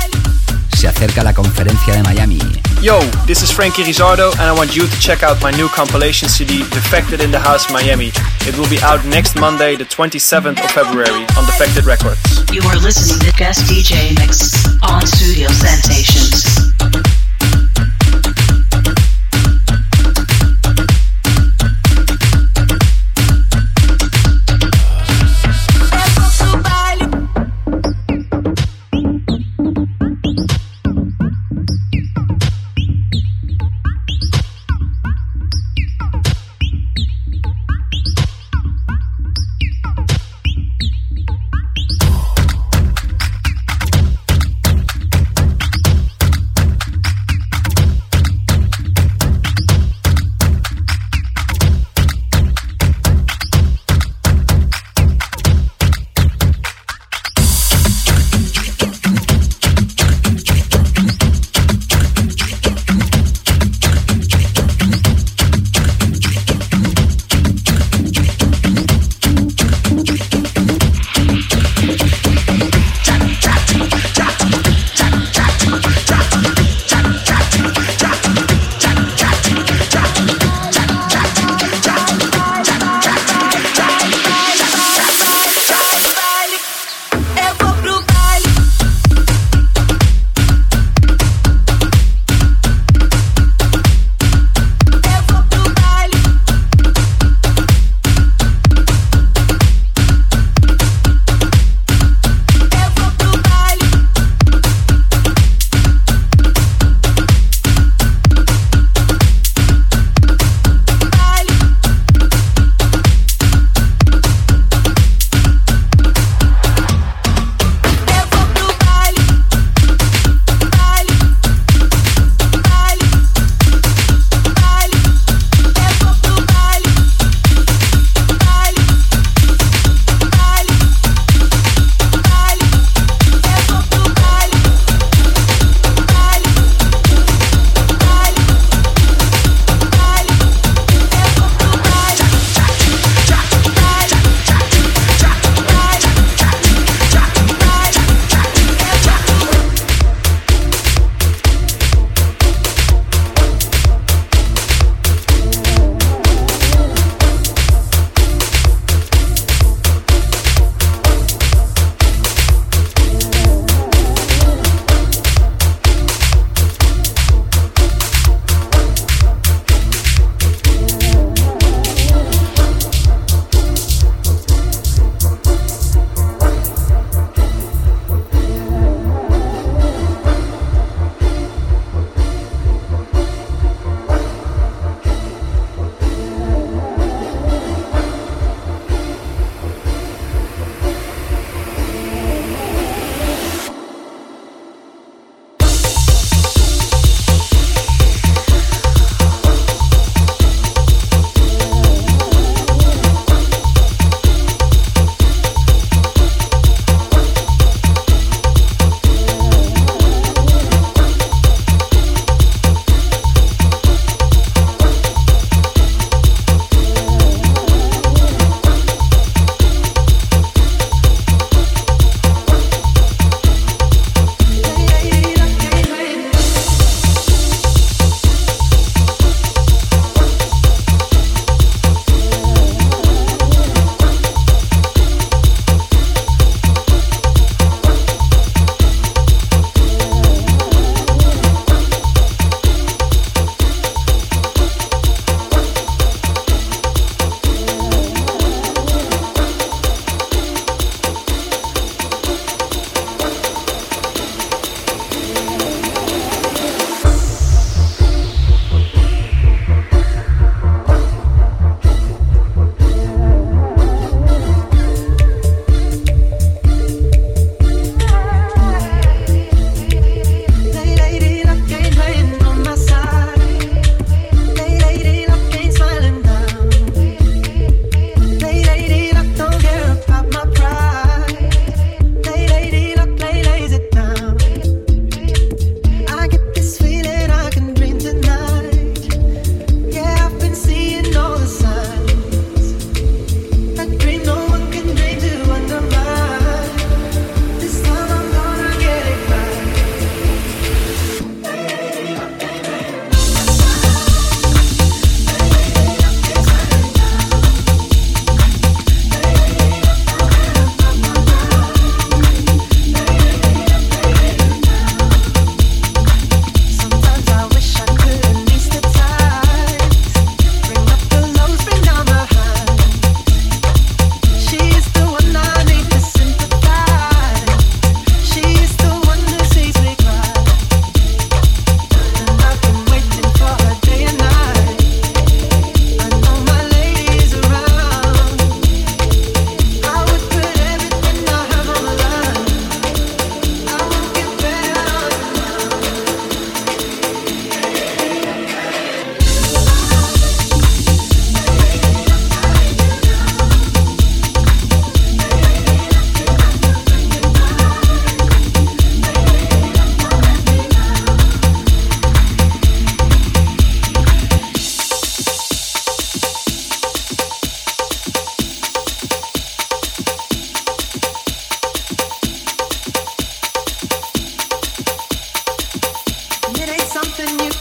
Se acerca la conferencia de Miami. Yo, this is Frankie Rizardo, and I want you to check out my new compilation CD, Defected in the House Miami. It will be out next Monday, the 27th of February, on Defected Records. You are listening to guest DJ mix on Studio Sensations.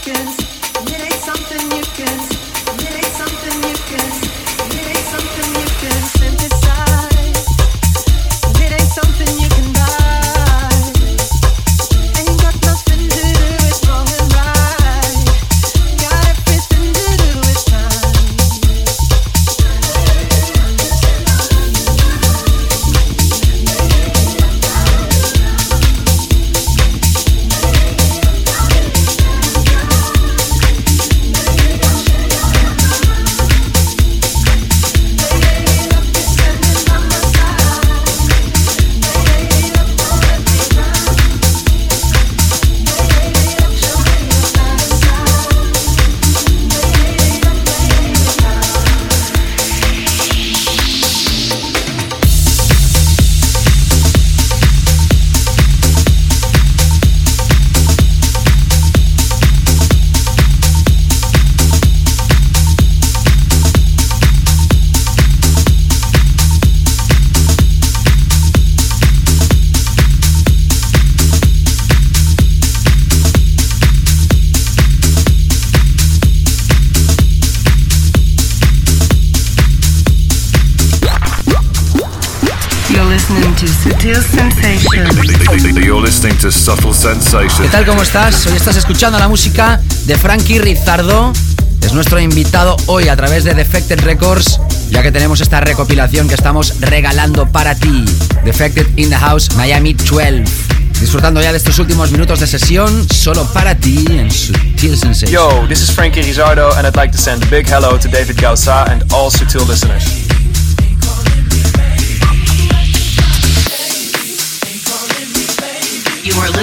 questions. ¿Qué tal? ¿Cómo estás? Hoy estás escuchando la música de Frankie Rizardo. Es nuestro invitado hoy a través de Defected Records, ya que tenemos esta recopilación que estamos regalando para ti. Defected in the House Miami 12. Disfrutando ya de estos últimos minutos de sesión, solo para ti en Sutil Sensation. Yo, this is Frankie Rizardo and I'd like to send a big hello to David Gausa and all Sutil listeners.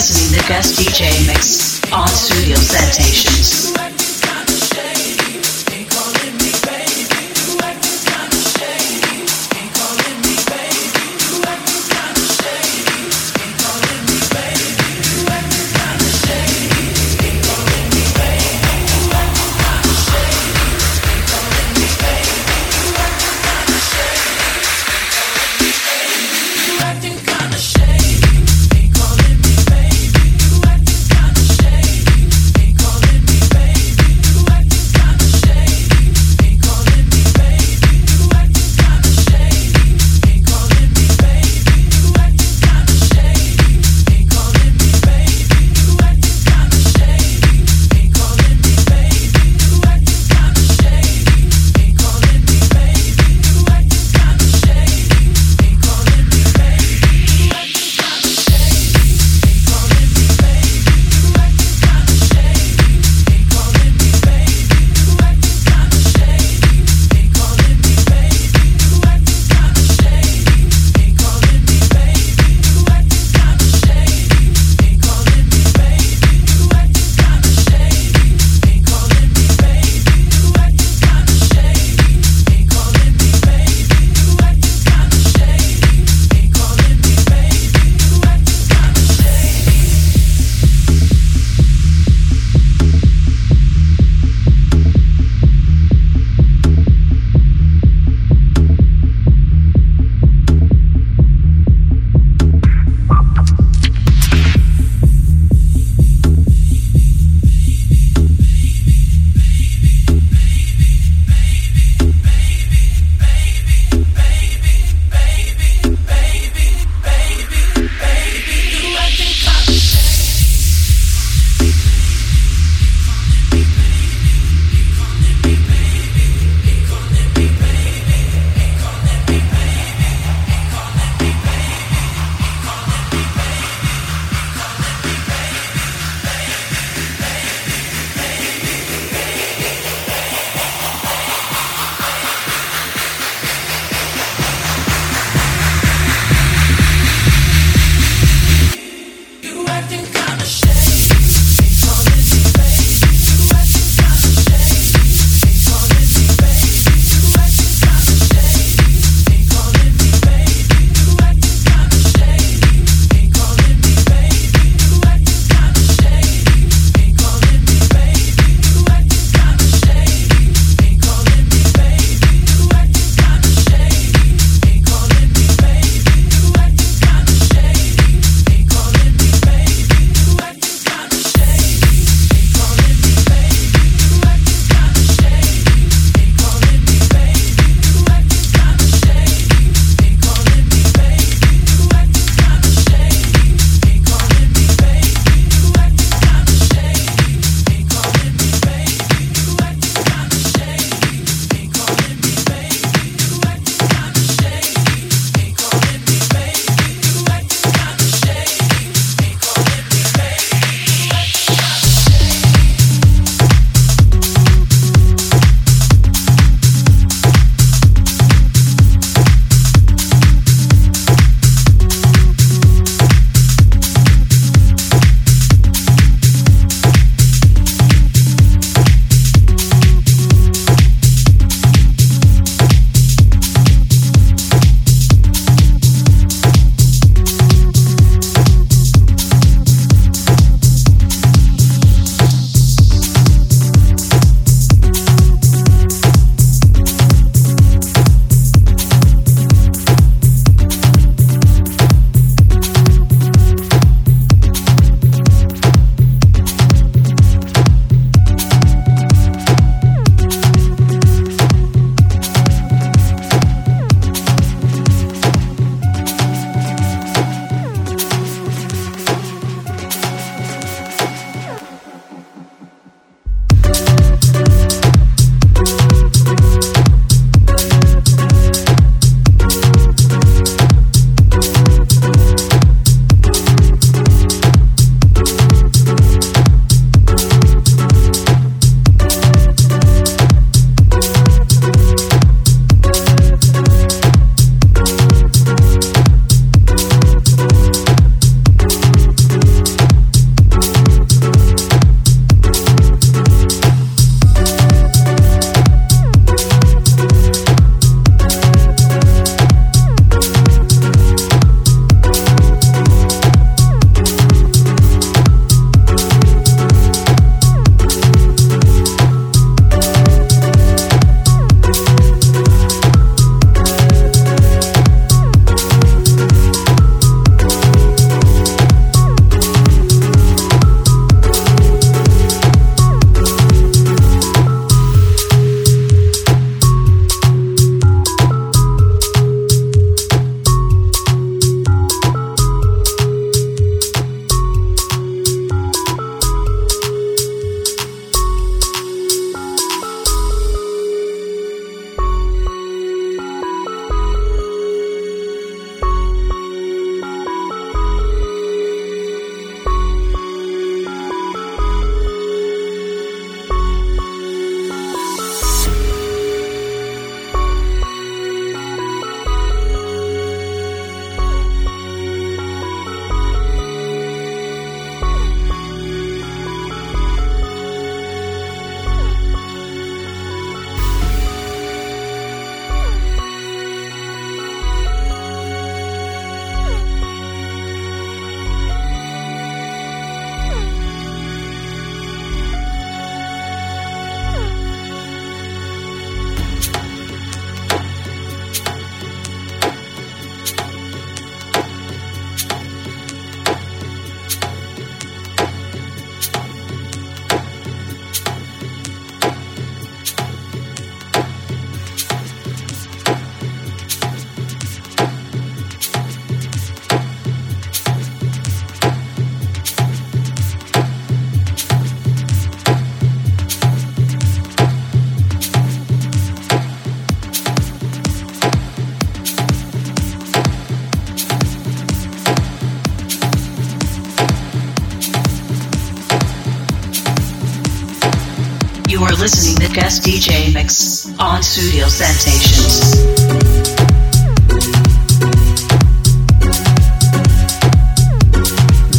Listening to Guest DJ Mix on Studio Sensations.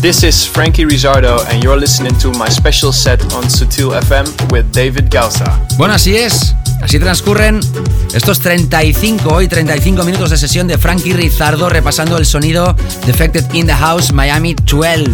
This is Frankie Rizardo, and you're listening to my special set on Sutil FM with David Gausa. Bueno, así es. Así transcurren estos 35, hoy 35 minutos de sesión de Frankie Rizardo repasando el sonido Defected in the House Miami 12.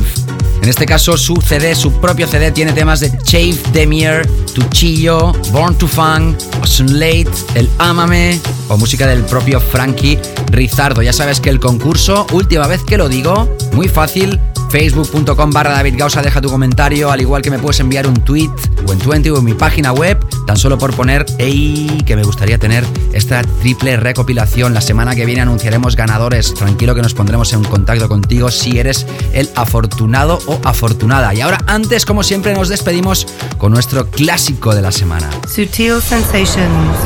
En este caso, su CD, su propio CD, tiene temas de Chave Demir, Tuchillo, Born to Fun, Ocean Late, El Amame o música del propio Frankie Rizardo. Ya sabes que el concurso, última vez que lo digo, muy fácil, facebook.com barra David Gausa, deja tu comentario, al igual que me puedes enviar un tweet o en 20 o en mi página web, tan solo por poner, ey, que me gustaría tener esta triple recopilación. La semana que viene anunciaremos ganadores. Tranquilo que nos pondremos en contacto contigo si eres el afortunado o afortunada. Y ahora, antes, como siempre, nos despedimos con nuestro clásico de la semana. Sutil Sensations,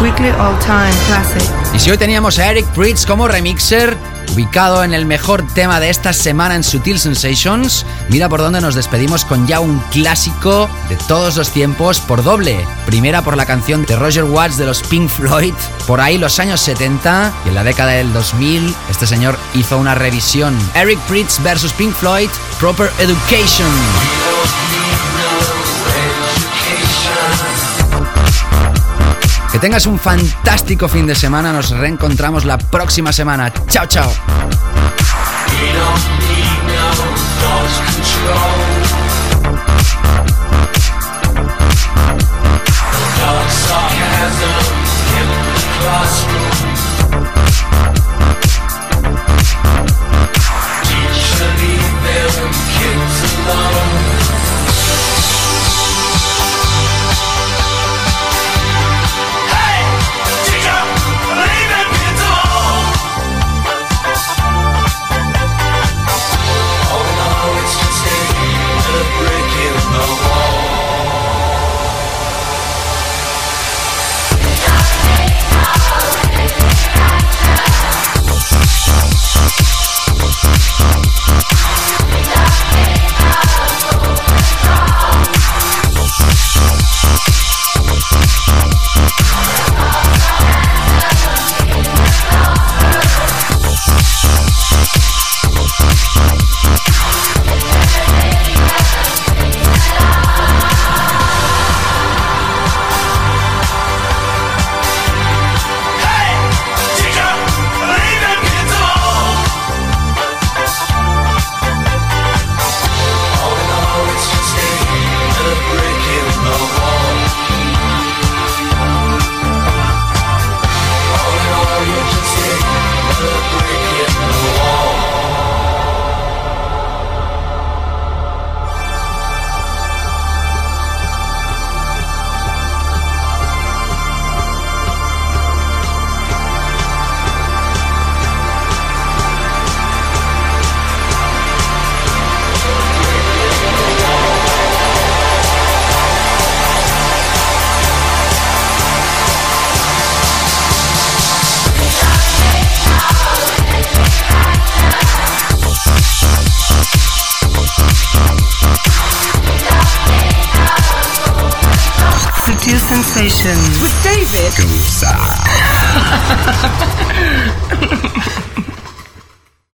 Weekly All Time Classic. Y si hoy teníamos a Eric Pritz como remixer, ubicado en el mejor tema de esta semana en Sutil Sensations, mira por dónde nos despedimos con ya un clásico de todos los tiempos por doble. Primera por la canción de Roger Watts de los Pink Floyd, por ahí los años 70 y en la década del 2000 este señor hizo una revisión. Eric Pritz versus Pink Floyd, Proper Education. Que tengas un fantástico fin de semana. Nos reencontramos la próxima semana. Chao, chao.